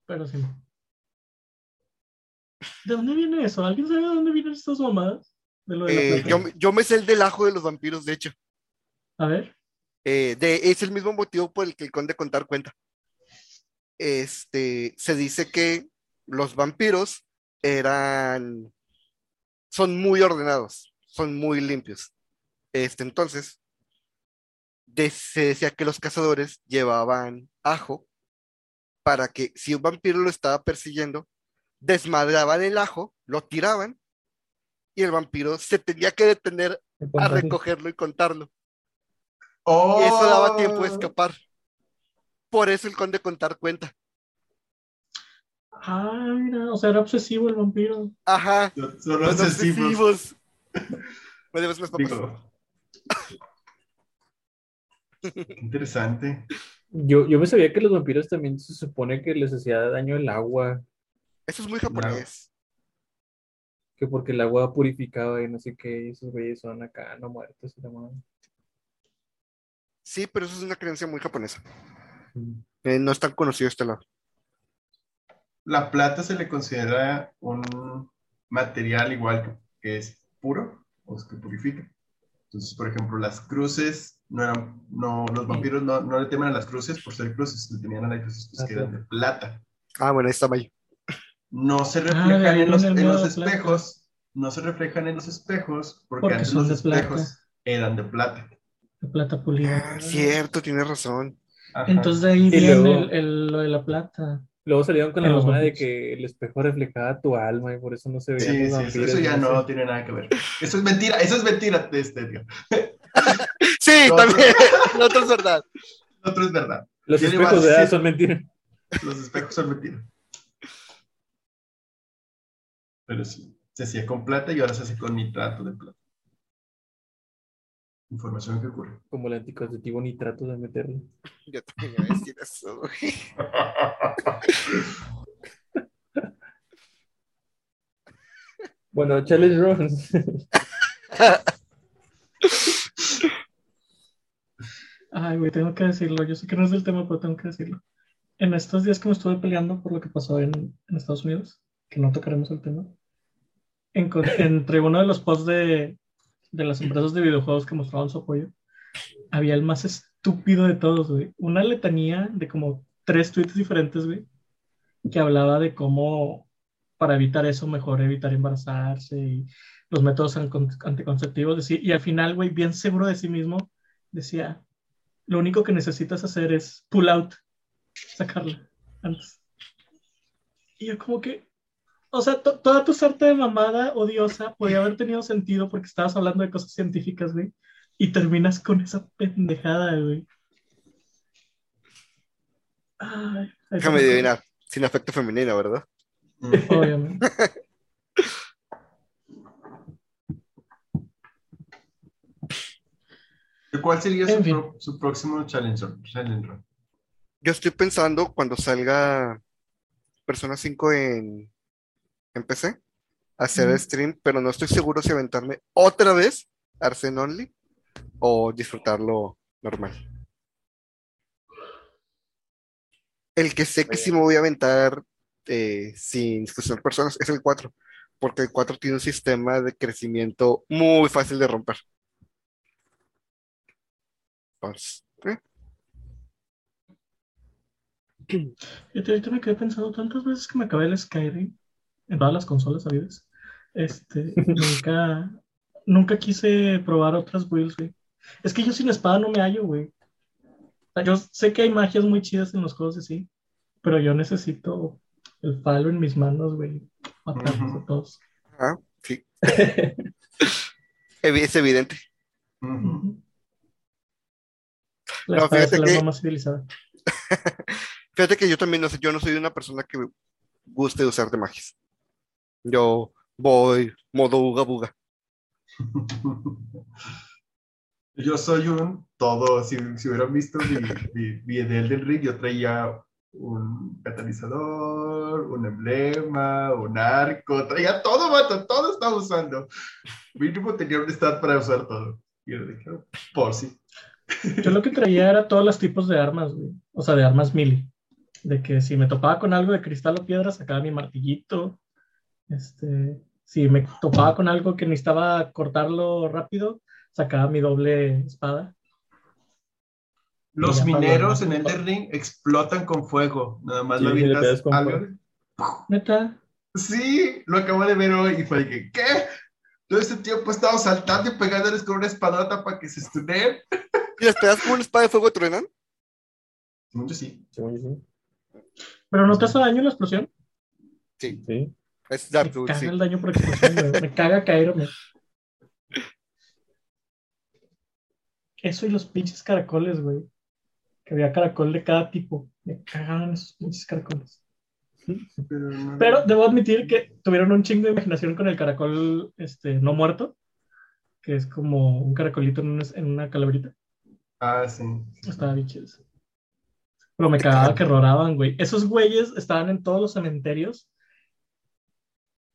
Pero sí. ¿De dónde viene eso? ¿Alguien sabe de dónde vienen estas mamadas? De lo de la Eh, yo, me- yo me sé el del ajo de los vampiros, de hecho. A ver. Eh, de, es el mismo motivo por el que el conde contar cuenta. Este, se dice que los vampiros eran, son muy ordenados, son muy limpios. Este, entonces, de- se decía que los cazadores llevaban ajo para que si un vampiro lo estaba persiguiendo, desmadraban el ajo, lo tiraban y el vampiro se tenía que detener a recogerlo y contarlo. Oh. Y eso daba tiempo de escapar. Por eso el conde contar cuenta. Ah, mira, o sea, era obsesivo el vampiro. Ajá. Son Los obsesivos. obsesivos. Me debes papas. Qué interesante. Yo, yo me sabía que los vampiros también se supone que les hacía daño el agua, Eso es muy japonés. que porque el agua purificaba y no sé qué, y esos güeyes son acá no muertos y la madre. Sí, pero eso es una creencia muy japonesa. Mm. Eh, no es tan conocido este lado. La plata se le considera un material igual que, que es puro o es que purifica. Entonces, por ejemplo, las cruces no eran, no, los vampiros no, no le temen a las cruces por ser cruces, le temían a las cruces pues, que eran de plata. Ah, bueno, ahí está Mayo. No se Ah, reflejan en los, en los plata. espejos, no se reflejan en los espejos porque, Porque antes son los de plata. espejos eran de plata. De plata pulida. Ah, cierto, tienes razón. Ajá. Entonces de ahí Y viene luego- el, el- lo de la plata. Luego salieron con la mamá de que el espejo reflejaba tu alma y por eso no se veían Sí, sí, eso, vampiros. eso ya no tiene nada que ver. Eso es mentira, eso es mentira de este, tío. Sí, No, también. Lo otro es verdad. Lo otro es verdad. Los Yo espejos de edad son mentiras. Los espejos son mentiras. Pero sí, se hacía con plata y ahora se hace con nitrato de plata. Información que ocurre. Como el anticonceptivo nitrato de meterlo. Yo también iba a decir eso. güey. Bueno, challenge runs. Ay, güey, tengo que decirlo. Yo sé que no es del tema, pero tengo que decirlo. En estos días que me estuve peleando por lo que pasó en, en Estados Unidos, que no tocaremos el tema, enco- entre uno de los posts de, de las empresas de videojuegos que mostraban su apoyo, había el más estúpido de todos, güey. Una letanía de como tres tweets diferentes, güey, que hablaba de cómo para evitar eso mejor evitar embarazarse y los métodos anticonceptivos. decía- y al final, güey, bien seguro de sí mismo, decía, lo único que necesitas hacer es pull out, sacarla antes. Y yo como que, o sea, to- toda tu suerte de mamada odiosa podía haber tenido sentido porque estabas hablando de cosas científicas, güey, y terminas con esa pendejada, güey. Ay, Déjame adivinar. Sin afecto femenino, ¿verdad? Obviamente. ¿Y ¿Cuál sería su, pro- próximo challenge, challenge? Yo estoy pensando cuando salga Persona 5 en, en PC, hacer stream, pero no estoy seguro si aventarme otra vez Arsen Only o disfrutarlo normal. El que sé que sí me voy a aventar eh, sin fusionar personas es el 4, porque el 4 tiene un sistema de crecimiento muy fácil de romper. Entonces, eh, Fíjate, ahorita me quedé pensando tantas veces que me acabé el Skyrim en todas las consolas habidas. Este, nunca, nunca quise probar otras builds, güey. Es que yo sin espada no me hallo, güey. Yo sé que hay magias muy chidas en los juegos así, pero yo necesito el palo en mis manos, güey. Matarlos Ujú. a todos. Ah, sí. Es evidente. Ujú. Ujú. La No, espada es fíjate el arma que- más civilizada. Fíjate que yo también no sé, yo no soy una persona que guste usar de magias. Yo voy modo uga buga. Yo soy un todo, si, si hubieran visto mi, mi, mi Edel del Ring, yo traía un catalizador, un emblema, un arco, traía todo, vato, todo estaba usando. Mínimo tenía un stat para usar todo. Y yo dije, por si. Yo lo que traía era todos los tipos de armas, güey. O sea, de armas melee. De que si me topaba con algo de cristal o piedra, sacaba mi martillito. Este, si me topaba con algo que necesitaba cortarlo rápido, sacaba mi doble espada. Los mineros en. Elden Ring explotan con fuego. Nada más Sí, lo con algo. fuego. Neta, Sí, lo acabo de ver hoy y fue de que, ¿qué? Todo este tiempo he estado saltando y pegándoles con una espadota para que se estuneen. ¿Y las pegas como una espada de fuego truenan? Según yo sí. Según yo sí. pero no te hace daño la explosión. Sí, Sí. Es Me sí. el daño por explosión, güey. Me caga caerme. Eso y los pinches caracoles, güey. Que había caracol de cada tipo. Me cagaban esos pinches caracoles. Pero, no- Pero debo admitir que tuvieron un chingo de imaginación con el caracol este, no muerto, que es como un caracolito en una, en una calaverita. Ah, sí. Estaba bien chido. Pero me cagaba que roraban, güey. Esos güeyes estaban en todos los cementerios.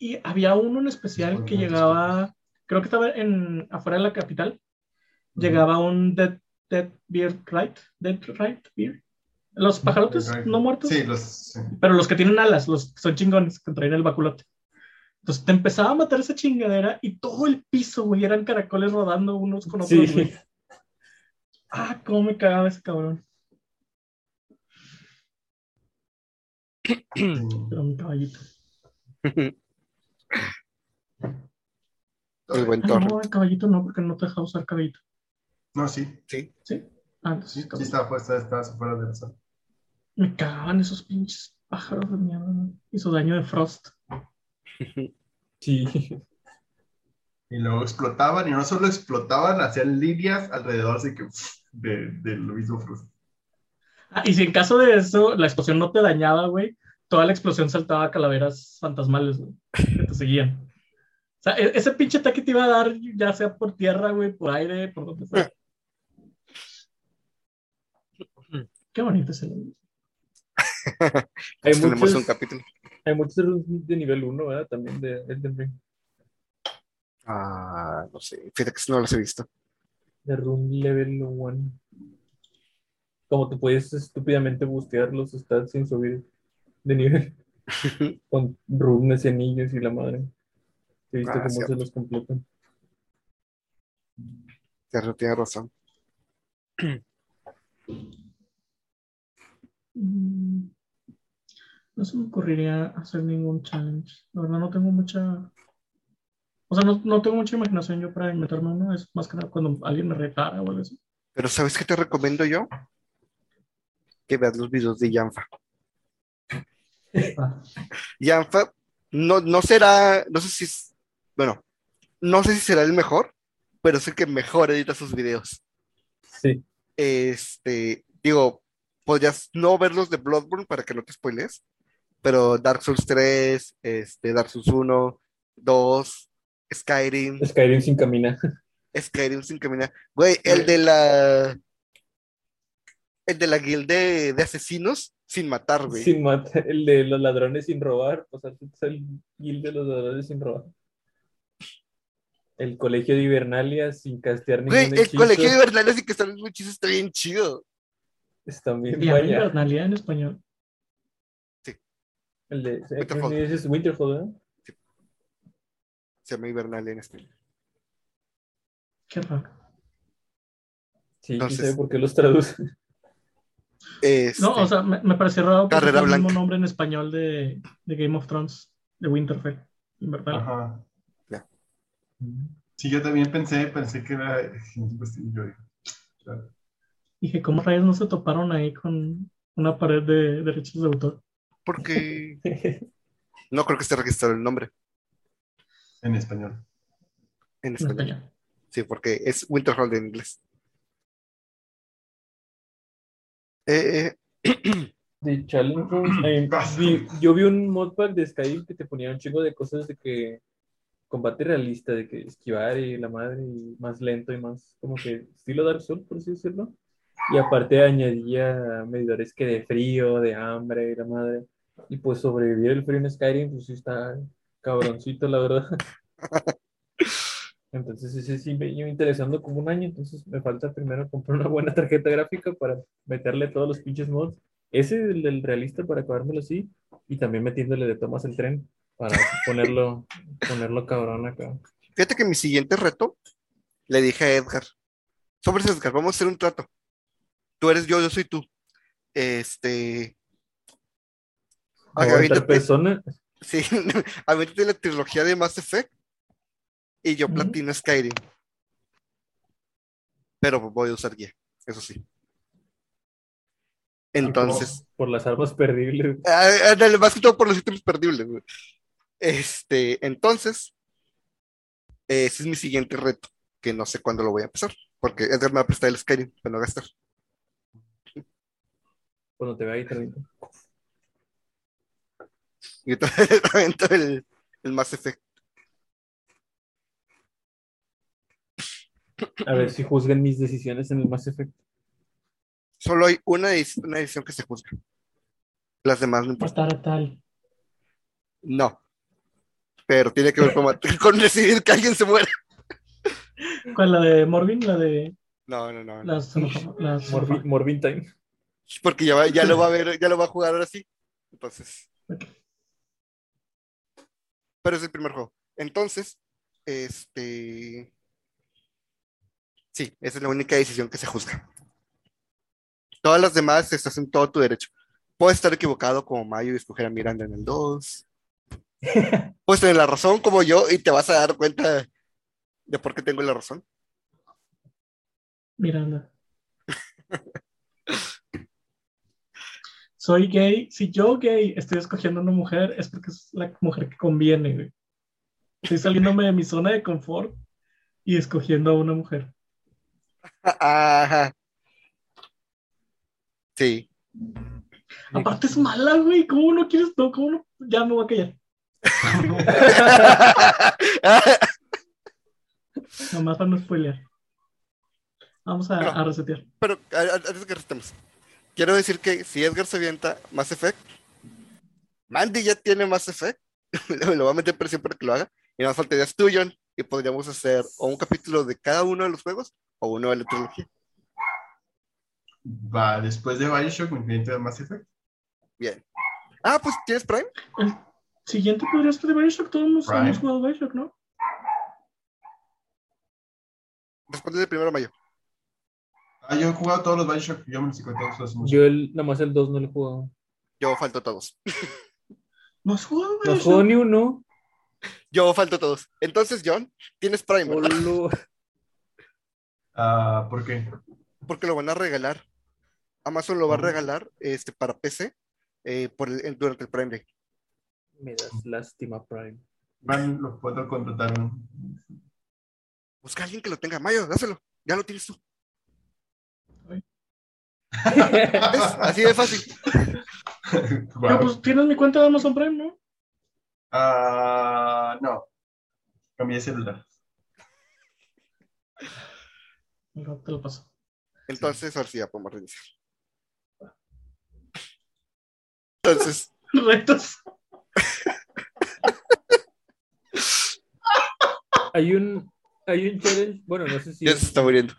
Y había uno en especial que llegaba, creo que estaba en, afuera de la capital. Llegaba un Dead, dead Beard Right. Dead Right Beard. Los pajarotes no muertos. Sí, los. sí. Pero los que tienen alas, los que son chingones, que traen el baculote. Entonces te empezaba a matar esa chingadera y todo el piso, güey, eran caracoles rodando unos con otros, Sí. güey. Ah, cómo me cagaba ese cabrón. Pero mi caballito. El buen Ah, no, el caballito no, porque no te deja usar caballito. No, sí. Sí. ¿Sí? Ah, entonces Sí, estaba puesta, estaba fuera de la zona. Me cagaban esos pinches pájaros de mierda. ¿no? Hizo daño de Frost. Sí. Y luego explotaban, y no solo explotaban, hacían líneas alrededor, así que de, de lo mismo Frost. Ah, y si en caso de eso la explosión no te dañaba, güey, toda la explosión saltaba a calaveras fantasmales, güey, que te seguían. O sea, e- ese pinche ataque te iba a dar, ya sea por tierra, güey, por aire, por donde sea. Qué bonito ese nivel. Hay Tenemos muchos, un capítulo. hay muchos de nivel 1, ¿verdad? También de Elden Ring. Ah, no sé. Fíjate que no los he visto. De rune level 1. Como te puedes estúpidamente bustear los stats sin subir de nivel. Con runes y anillos y la madre. He visto Ah, cómo cierto. se los completan. Tienes tienes razón. Mm, No se me ocurriría hacer ningún challenge. La verdad no tengo mucha... O sea, no, no tengo mucha imaginación yo para inventarme uno. Es más que nada cuando alguien me retara o algo así. Pero ¿sabes qué te recomiendo yo? Que veas los videos de Yanfa. Yanfa no, no será, no sé si es, bueno, no sé si será el mejor, pero es el que mejor edita sus videos. Sí. Este, digo, podrías no ver los de Bloodborne para que no te spoiles, pero Dark Souls 3, este, Dark Souls 1, 2, Skyrim, Skyrim sin caminar. Skyrim sin caminar. Güey, el de la, el de la guild de, de asesinos sin matar, güey. Sin matar. El de los ladrones sin robar. O sea, es el guild de los ladrones sin robar. El colegio de Hibernalia sin castear ningún Güey, el hechizo. colegio de y que están los hechizos está bien chido. Está bien Y a mí vaya. Invernalia en español. El de es Winterfell, ¿verdad? Se llama Hibernalia en este. Qué raro. Sí, Entonces- sí sé por qué los traduce. Este, No, o sea, me, me pareció raro porque Carrera el mismo nombre en español de, de Game of Thrones, de Winterfell, Invernalia. Ajá. Sí, yo también pensé, pensé que era. pues, sí, yo dije, claro. Dije, ¿cómo rayos no se toparon ahí con una pared de derechos de autor? Porque no creo que esté registrado el nombre En español. en En español. español. Sí, porque es Winterhold en inglés. Eh, eh, De Challenge Rooms, eh, vi- yo vi un modpack de Skyrim que te ponía un chingo de cosas de que combate realista, de que esquivar y la madre, y más lento y más como que estilo Dark Souls, por así decirlo. Y aparte añadía medidores que de frío, de hambre y la madre. Y pues sobrevivir el frío en Skyrim, pues sí está cabroncito, la verdad. Entonces ese sí me iba interesando como un año, entonces me falta primero comprar una buena tarjeta gráfica para meterle todos los pinches mods. Ese el del realista para acabármelo así, y también metiéndole de tomas el tren para ponerlo, ponerlo cabrón acá. fíjate que mi siguiente reto le dije a Edgar, sobre Edgar, vamos a hacer un trato. Tú eres yo, yo soy tú. Este, aviéntate- persona, sí, aviéntate la trilogía de Mass Effect y yo platino Skyrim. Pero voy a usar guía, eso sí. Entonces, por las armas perdibles. Ah, ándale, más que todo por los ítems perdibles. güey. Este, entonces, ese es mi siguiente reto, que no sé cuándo lo voy a empezar, porque Edgar me va a prestar el Skyrim para no gastar. Cuando te vea ahí, te. Y avento el, el Mass Effect. A ver si juzgan mis decisiones en el Mass Effect. Solo hay una, edi- una edición que se juzga. Las demás no importan. Matar a tal. No. Pero tiene que ver con, con decidir que alguien se muera. ¿Cuál? ¿La de Morbin? ¿La de No, no, no. no. las, las Morbi- Morbin Time. Porque ya, va- ya lo va a ver, ya lo va a jugar ahora sí. Entonces. Pero es el primer juego. Entonces, este. Sí, esa es la única decisión que se juzga. Todas las demás estás en todo tu derecho. Puedes estar equivocado como Mayo y escoger a Miranda en el 2. Puedes tener la razón como yo y te vas a dar cuenta de por qué tengo la razón. Miranda. Soy gay. Si yo gay estoy escogiendo una mujer, es porque es la mujer que conviene, güey. Estoy saliéndome de mi zona de confort y escogiendo a una mujer. Ajá. Sí. Aparte es mala, güey. ¿Cómo no quieres? No, ¿cómo no? Ya me voy a callar. Nomás para no spoilear. Vamos a, a resetear. Pero antes de que restemos, quiero decir que si Edgar se avienta Mass Effect, Mandy ya tiene Mass Effect, lo va a meter presión para que lo haga, y nada más faltarías tú, John, y podríamos hacer o un capítulo de cada uno de los juegos o uno de la trilogía. Va, después de Bioshock, cliente de Mass Effect. Bien. Ah, pues tienes Prime. El siguiente podría ser de Bioshock. Todos hemos, Right. hemos jugado Bioshock, ¿no? Responde de primero a mayo. Ah, yo he jugado todos los Bioshock, yo me los he todos los Yo el, nada más el 2 no lo he jugado. Yo falto todos. ¿No has jugado No Bioshock? juego ni uno. Yo falto todos. Entonces, John, tienes Prime, Ah, ¿por qué? Porque lo van a regalar. Amazon lo va a Oh. regalar este, para PC eh, por el- durante el Prime Day. Me das lástima, Prime. Van, los puedo contratar. un- Busca a alguien que lo tenga. Mayo, dáselo. Ya lo tienes tú. ¿Ves? Así de fácil. Pero Guau. pues tienes mi cuenta de Amazon Prime, ¿no? Ah, no. Cambié celular. Te lo paso. Entonces, ahora sí ya podemos reiniciar. Entonces, Retos. Hay un, hay un challenge, bueno, no sé si ya se es, está muriendo.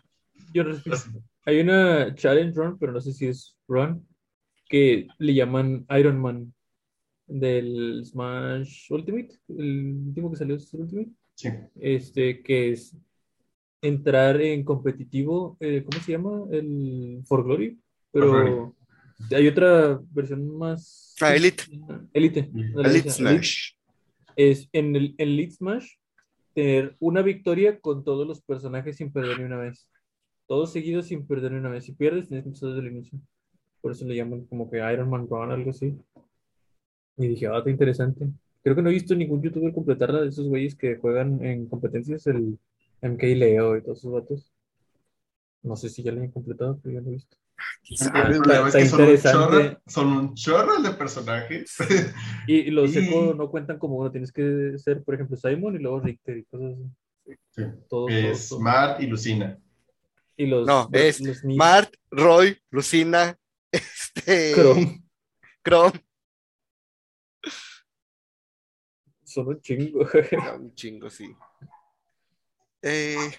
yo no sé si- hay una challenge run, pero no sé si es run, que le llaman Iron Man del Smash Ultimate, el último que salió es el Ultimate, Sí. este, que es entrar en competitivo, eh, ¿cómo se llama? El For Glory, pero hay otra versión más... Ah, Elite. Elite. Elite. Smash. es en el en Elite Smash tener una victoria con todos los personajes sin perder ni una vez. Todos seguidos sin perder ni una vez. Si pierdes, tienes que empezar desde el inicio. Por eso le llaman como que Iron Man Run, algo así. Y dije, ah, está interesante. Creo que no he visto ningún youtuber completarla de esos güeyes que juegan en competencias, el MK Leo y todos esos vatos. No sé si ya lo han completado, pero ya lo he visto. Ah, el problema es que son un, interesante. chorro, son un chorro de personajes. Y, y los Y- secos no cuentan como uno. Tienes que ser, por ejemplo, Simon y luego Richter y cosas así. Sí. Todo, Es. Mart y Lucina. Y los, No, los- es los Mart, Roy, Lucina, este. Chrome. Chrome. Son un chingo. No, un chingo, sí. Eh,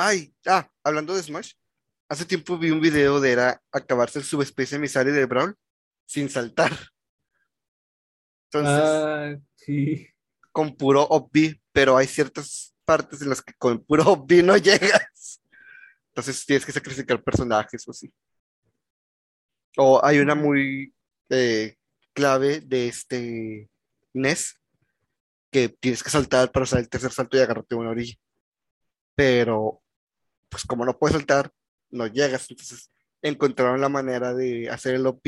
Ay, ah, hablando de Smash, hace tiempo vi un video de era acabarse el subespecie emisario de Brawl sin saltar. Entonces, ah, sí. con puro OP, pero hay ciertas partes en las que con puro OP no llegas. Entonces tienes que sacrificar personajes o así. O hay una muy eh, clave de este NES que tienes que saltar para usar el tercer salto y agarrarte a una orilla. Pero, pues como no puedes saltar, no llegas. Entonces encontraron la manera de hacer el OP,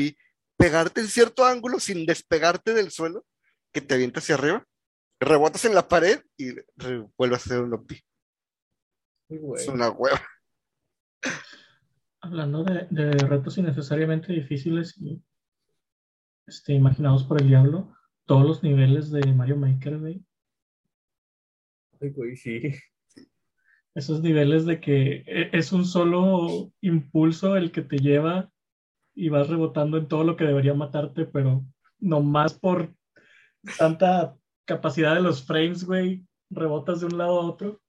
pegarte en cierto ángulo sin despegarte del suelo, que te avienta hacia arriba, rebotas en la pared y vuelves a hacer un OP. Es una hueva. Hablando de, de retos innecesariamente difíciles y este, imaginados por el diablo, todos los niveles de Mario Maker, güey. Ay, güey, sí. Esos niveles de que e- es un solo impulso el que te lleva y vas rebotando en todo lo que debería matarte, pero nomás por tanta capacidad de los frames, güey, rebotas de un lado a otro.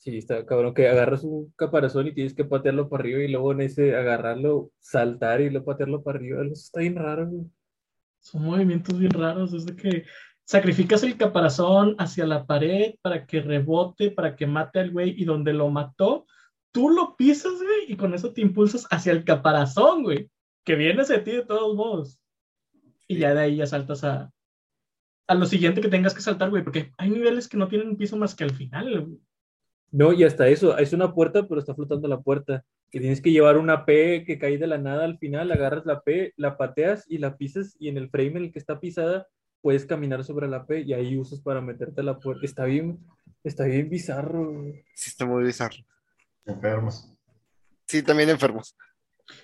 Sí, está cabrón que agarras un caparazón y tienes que patearlo para arriba y luego en ese agarrarlo, saltar y luego patearlo para arriba. Eso está bien raro, güey. Son movimientos bien raros, desde que sacrificas el caparazón hacia la pared para que rebote, para que mate al güey y donde lo mató, tú lo pisas, güey, y con eso te impulsas hacia el caparazón, güey, que viene hacia ti de todos modos. Y ya de ahí ya saltas a, a lo siguiente que tengas que saltar, güey, porque hay niveles que no tienen piso más que al final, güey. No, y hasta eso, es una puerta, pero está flotando la puerta. Y tienes que llevar una P que cae de la nada al final, agarras la P, la pateas y la pisas, y en el frame en el que está pisada, puedes caminar sobre la P y ahí usas para meterte a la puerta. Está bien, está bien bizarro. güey. Sí, está muy bizarro. Enfermos. Sí, también enfermos.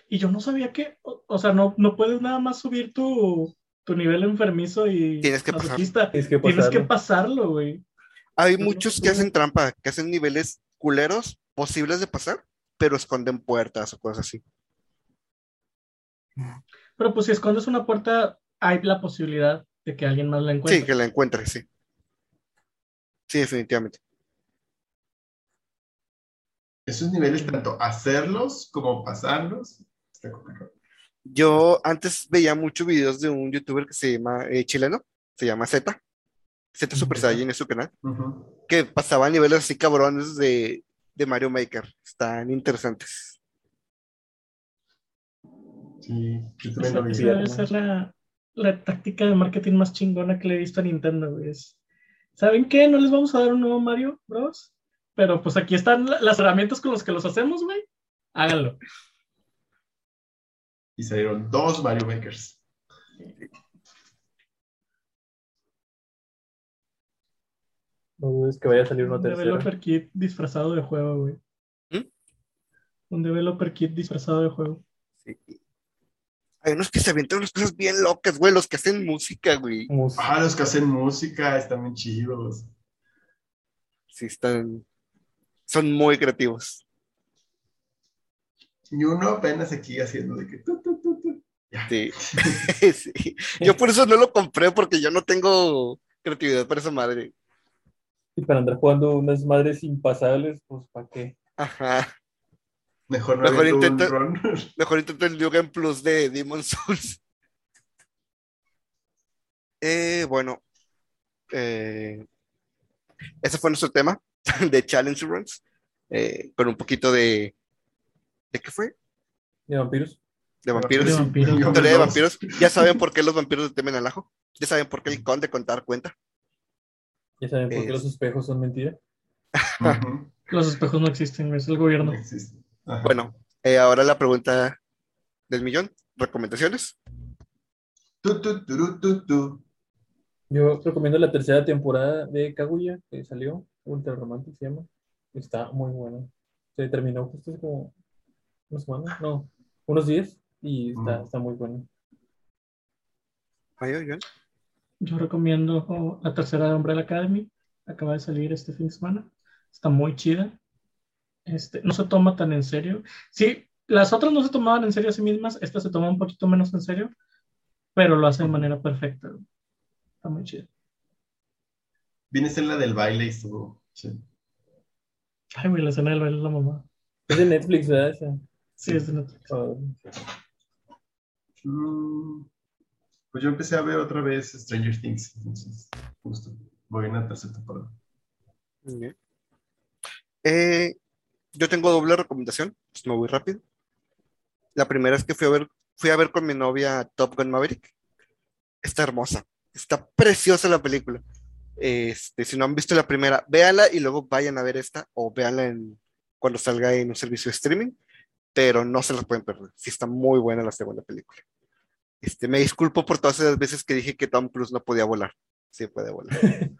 Y yo no sabía que, o, o sea, no, no puedes nada más subir tu, tu nivel enfermizo y Tienes que pasar. Tienes que Tienes que pasarlo. pasarlo, güey. Hay muchos que hacen trampa, que hacen niveles culeros posibles de pasar, pero esconden puertas o cosas así. Pero pues si escondes una puerta, hay la posibilidad de que alguien más la encuentre. Sí, que la encuentres, sí. Sí, definitivamente. Esos niveles, tanto hacerlos como pasarlos, está complicado. Yo antes veía muchos videos de un youtuber que se llama eh, chileno, se llama Z, Z Super. Saiyan es su canal, Ujú. que pasaba niveles así cabrones de, de Mario Maker. Están interesantes. Sí, yo también lo Esa, vi. esa debe ser la, la táctica de marketing más chingona que le he visto a Nintendo, güey. Es, ¿Saben qué? No les vamos a dar un nuevo Mario Bros. Pero pues aquí están la- las herramientas con las que los hacemos, güey. Háganlo. Y salieron dos Mario Makers. No dudes que vaya a salir uno Un tercero. developer kit disfrazado de juego, güey. ¿Mm? Un developer kit disfrazado de juego. Sí. Hay unos que se avientan unas cosas bien locas, güey, los que hacen música, güey. Música. Ah, los que hacen música están bien chidos. Sí, están. Son muy creativos. Y uno apenas aquí haciendo de que. tu, tu, tu, tu. Ya. Sí. Sí. Yo por eso no lo compré, porque yo no tengo creatividad para esa madre. Y para andar jugando unas madres impasables, pues ¿para qué? Ajá. Mejor no Mejor run. Mejor intento el New Game Plus de Demon Souls. Eh, bueno, eh, ese fue nuestro tema de Challenge Runs, eh, con un poquito de... ¿De qué fue? ¿De vampiros? de vampiros. De vampiros. Historia de vampiros. Ya saben por qué los vampiros temen al ajo. Ya saben por qué el conde contar cuenta. Ya saben por qué Es- los espejos son mentira. Los espejos no existen, es el gobierno. No existe. Ajá. Bueno, eh, ahora la pregunta del millón. ¿Recomendaciones? Tu, tu, turu, tu, tu. Yo recomiendo la tercera temporada de Kaguya que salió, Ultra Romantic se llama. Está muy buena. Se terminó justo hace como una semana, no, unos días y está, Mm. está muy buena. Mayo, Iván. Yo recomiendo la tercera de Umbrella Academy. Acaba de salir este fin de semana. Está muy chida. Este, no se toma tan en serio. Sí, las otras no se tomaban en serio a sí mismas. Esta se toma un poquito menos en serio, pero lo hace de manera perfecta. Está muy chida. Vine a ser la del baile y estuvo. Sí. Ay, güey, la escena del baile es la mamá. Es de Netflix, ¿verdad? Esa? Sí, es de Netflix. Oh, Mm, Pues yo empecé a ver otra vez Stranger Things. Entonces, justo. Voy en la tercera temporada. Bien. Eh, yo tengo doble recomendación, pues me voy rápido. La primera es que fui a ver, fui a ver con mi novia Top Gun Maverick. Está hermosa, está preciosa la película. Este, si no han visto la primera, véanla y luego vayan a ver esta o véanla en, cuando salga en un servicio de streaming, pero no se la pueden perder. Sí está muy buena la segunda película. Este, me disculpo por todas esas veces que dije que Tom Cruise no podía volar. Sí puede volar.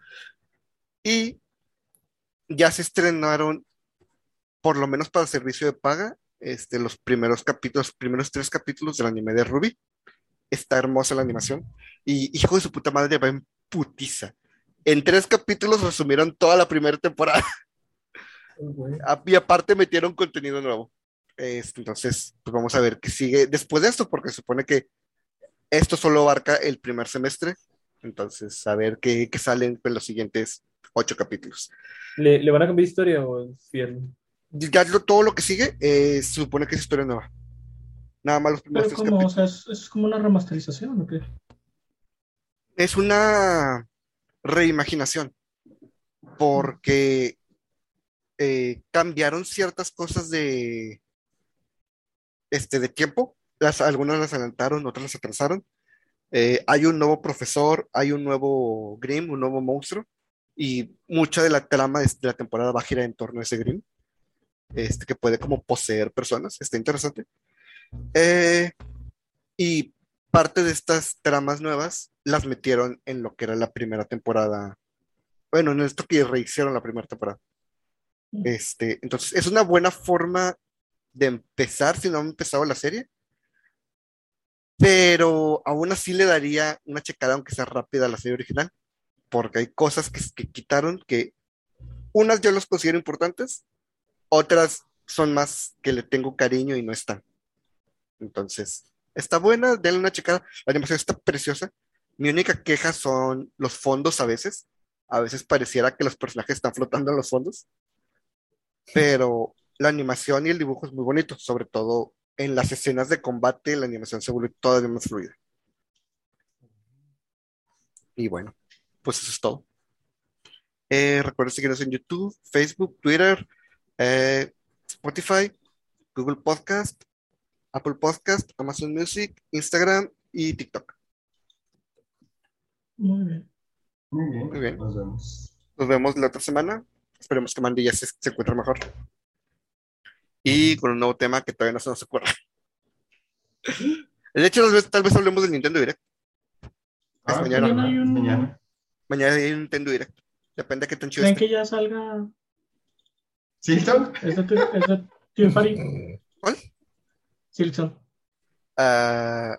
y ya se estrenaron, por lo menos para servicio de paga, este, los primeros capítulos, primeros tres capítulos del anime de Ruby. Está hermosa la animación. Y hijo de su puta madre, va en putiza. En tres capítulos resumieron toda la primera temporada. Ah, Y aparte metieron contenido nuevo. Este, entonces, pues vamos a ver qué sigue después de esto, porque supone que esto solo abarca el primer semestre. Entonces, a ver qué, qué salen en los siguientes ocho capítulos. ¿Le, ¿Le van a cambiar historia o es fiel? Ya lo- todo lo que sigue eh, se supone que es historia nueva. Nada más los primeros Pero tres como, o capítulos. sea, es, es como una remasterización, ¿o qué? Es una reimaginación, porque eh, cambiaron ciertas cosas de, este, de tiempo. Las, algunas las adelantaron, otras las atrasaron. Eh, hay un nuevo profesor, hay un nuevo Grimm, un nuevo monstruo, y mucha de la trama de la temporada va a girar en torno a ese Grimm, este, que puede como poseer personas. Está interesante. Eh, y parte de estas tramas nuevas las metieron en lo que era la primera temporada. Bueno, en esto que rehicieron la primera temporada. Este, entonces, es una buena forma de empezar si no han empezado la serie. Pero aún así le daría una checada, aunque sea rápida, a la serie original. Porque hay cosas que, que quitaron que unas yo los considero importantes, otras son más que le tengo cariño y no están. Entonces, está buena, denle una checada. La animación está preciosa. Mi única queja son los fondos a veces. A veces pareciera que los personajes están flotando en los fondos. Pero la animación y el dibujo es muy bonito, sobre todo en las escenas de combate, la animación se vuelve todavía más fluida. Y bueno, pues eso es todo. Eh, recuerden seguirnos en YouTube, Facebook, Twitter, eh, Spotify, Google Podcast, Apple Podcast, Amazon Music, Instagram y TikTok. Muy bien. Muy bien. Muy bien. Nos vemos. Nos vemos la otra semana. Esperemos que Mandy ya se, se encuentre mejor. Y con un nuevo tema que todavía no se nos ocurre. De hecho, tal vez, tal vez hablemos del Nintendo Direct. Ah, mañana. Mañana hay un- Mañana. Mañana hay un Nintendo Direct. Depende de qué tan chido ¿Creen que ya salga? ¿Silton? Es de. ¿Cuál? Silson. Ah,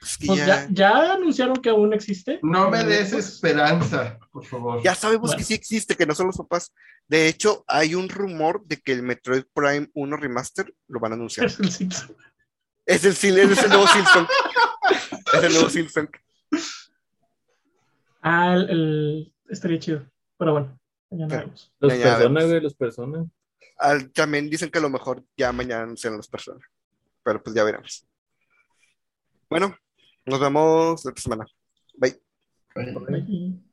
pues que Pues ya, ya, ya anunciaron que aún existe. No me des Pues, esperanza, por favor. ya sabemos que sí existe, que no son los papás. De hecho, hay un rumor de que el Metroid Prime 1 Remaster lo van a anunciar. Es el Silson. Es el, Sil- es el nuevo Silson. Es el nuevo Silson. Ah, el, el- estaría chido. Pero bueno, mañana Pero- vemos. Los personas, vemos. güey, los personas. Al- también dicen que a lo mejor ya mañana anuncian las personas. Pero pues ya veremos. Bueno, nos vemos la semana. Bye. Bye. Bye.